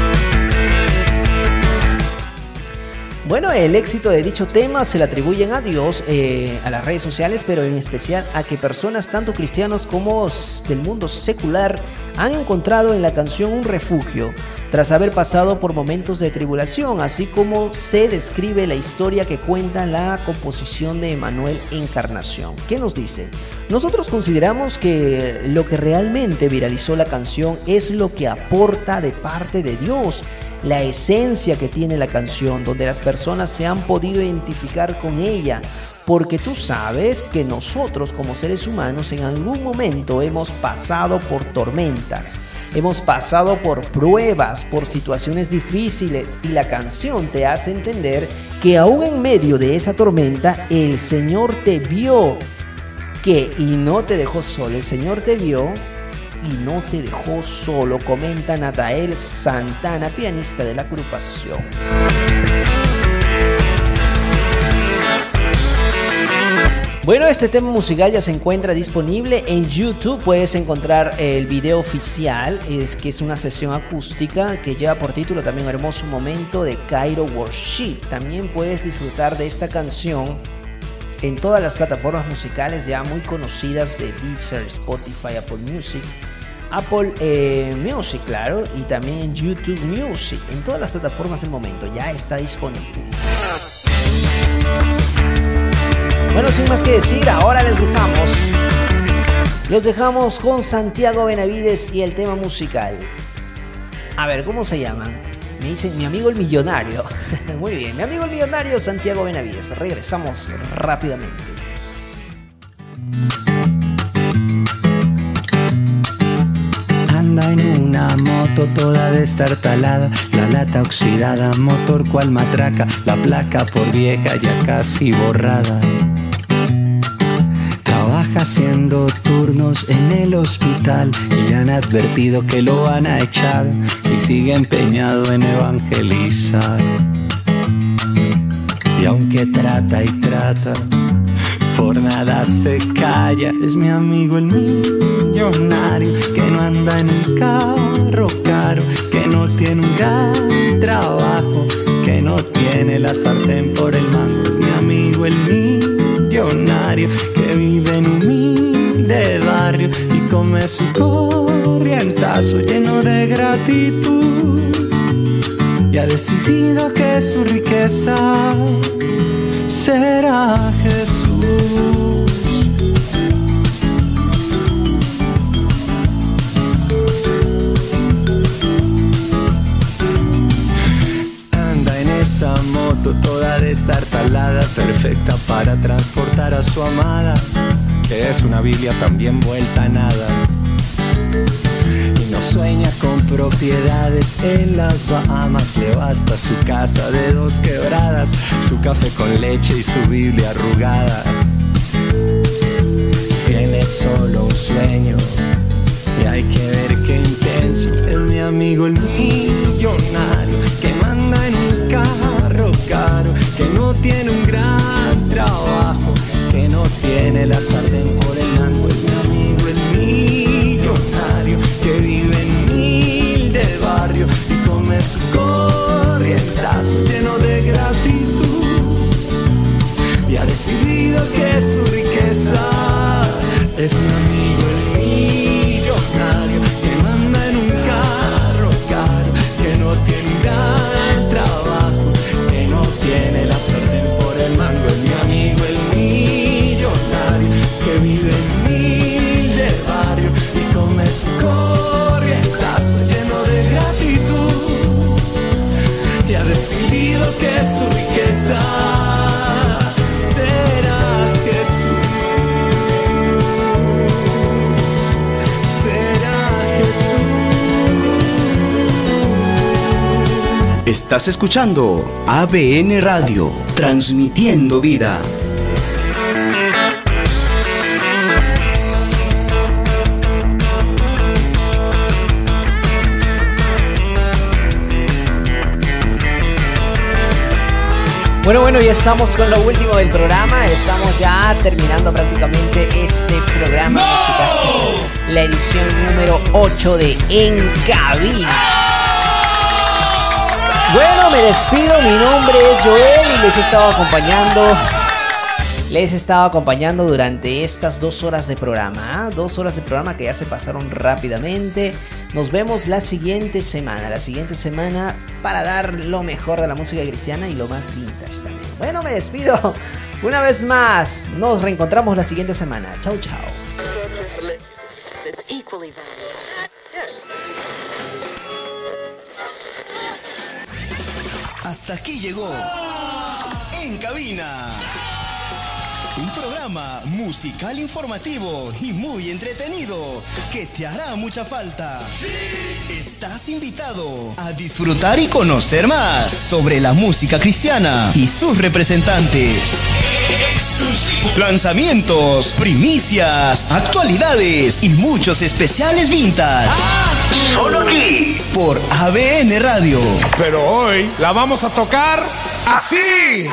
Bueno, el éxito de dicho tema se le atribuyen a Dios, eh, a las redes sociales, pero en especial a que personas tanto cristianas como del mundo secular han encontrado en la canción un refugio tras haber pasado por momentos de tribulación, así como se describe la historia que cuenta la composición de Emanuel Encarnación. ¿Qué nos dice? Nosotros consideramos que lo que realmente viralizó la canción es lo que aporta de parte de Dios la esencia que tiene la canción, donde las personas se han podido identificar con ella, porque tú sabes que nosotros como seres humanos en algún momento hemos pasado por tormentas, hemos pasado por pruebas, por situaciones difíciles y la canción te hace entender que aún en medio de esa tormenta el Señor te vio que y no te dejó solo, el Señor te vio y no te dejó solo, comenta Natael Santana, pianista de la agrupación. Bueno, este tema musical ya se encuentra disponible en YouTube. Puedes encontrar el video oficial, es que es una sesión acústica que lleva por título también hermoso momento de Cairo Worship. También puedes disfrutar de esta canción en todas las plataformas musicales ya muy conocidas de Deezer, Spotify, Apple Music Apple eh, Music, claro, y también YouTube Music. En todas las plataformas del momento ya está disponible. Bueno, sin más que decir, ahora les dejamos. Los dejamos con Santiago Benavides y el tema musical. A ver, ¿cómo se llaman? Me dicen mi amigo el millonario. Muy bien, mi amigo el millonario Santiago Benavides. Regresamos rápidamente. en una moto toda destartalada, la lata oxidada, motor cual matraca, la placa por vieja ya casi borrada. Haciendo turnos en el hospital y han advertido que lo van a echar si sigue empeñado en evangelizar. Y aunque trata y trata, por nada se calla. Es mi amigo el millonario que no anda en un carro caro, que no tiene un gran trabajo, que no tiene la sartén por el mango. Es mi amigo el millonario que vive su corrientazo lleno de gratitud. Y ha decidido que su riqueza será Jesús. Anda en esa moto toda destartalada, perfecta para transportar a su amada, que es una Biblia también vuelta a nada Sueña con propiedades en las Bahamas, le basta su casa de dos quebradas, su café con leche y su Biblia arrugada. Tiene solo un sueño y hay que ver qué intenso es mi amigo el millonario que manda en decidido que su riqueza. Es mi amigo Estás escuchando ABN Radio, transmitiendo vida. Bueno, bueno, ya estamos con lo último del programa. Estamos ya terminando prácticamente este programa musical. La edición número 8 de En Cabina. Bueno, me despido. Mi nombre es Joel y les he estado acompañando. Les he estado acompañando durante estas dos horas de programa. ¿ah? Dos horas de programa que ya se pasaron rápidamente. Nos vemos la siguiente semana. La siguiente semana para dar lo mejor de la música cristiana y lo más vintage también. Bueno, me despido. Una vez más. Nos reencontramos la siguiente semana. Chau, chau. Hasta aquí llegó En Cabina. Un programa musical informativo y muy entretenido que te hará mucha falta. Estás invitado a disfrutar y conocer más sobre la música cristiana y sus representantes. Lanzamientos, primicias, actualidades y muchos especiales vintage. Solo aquí por ABN Radio. Pero hoy la vamos a tocar así.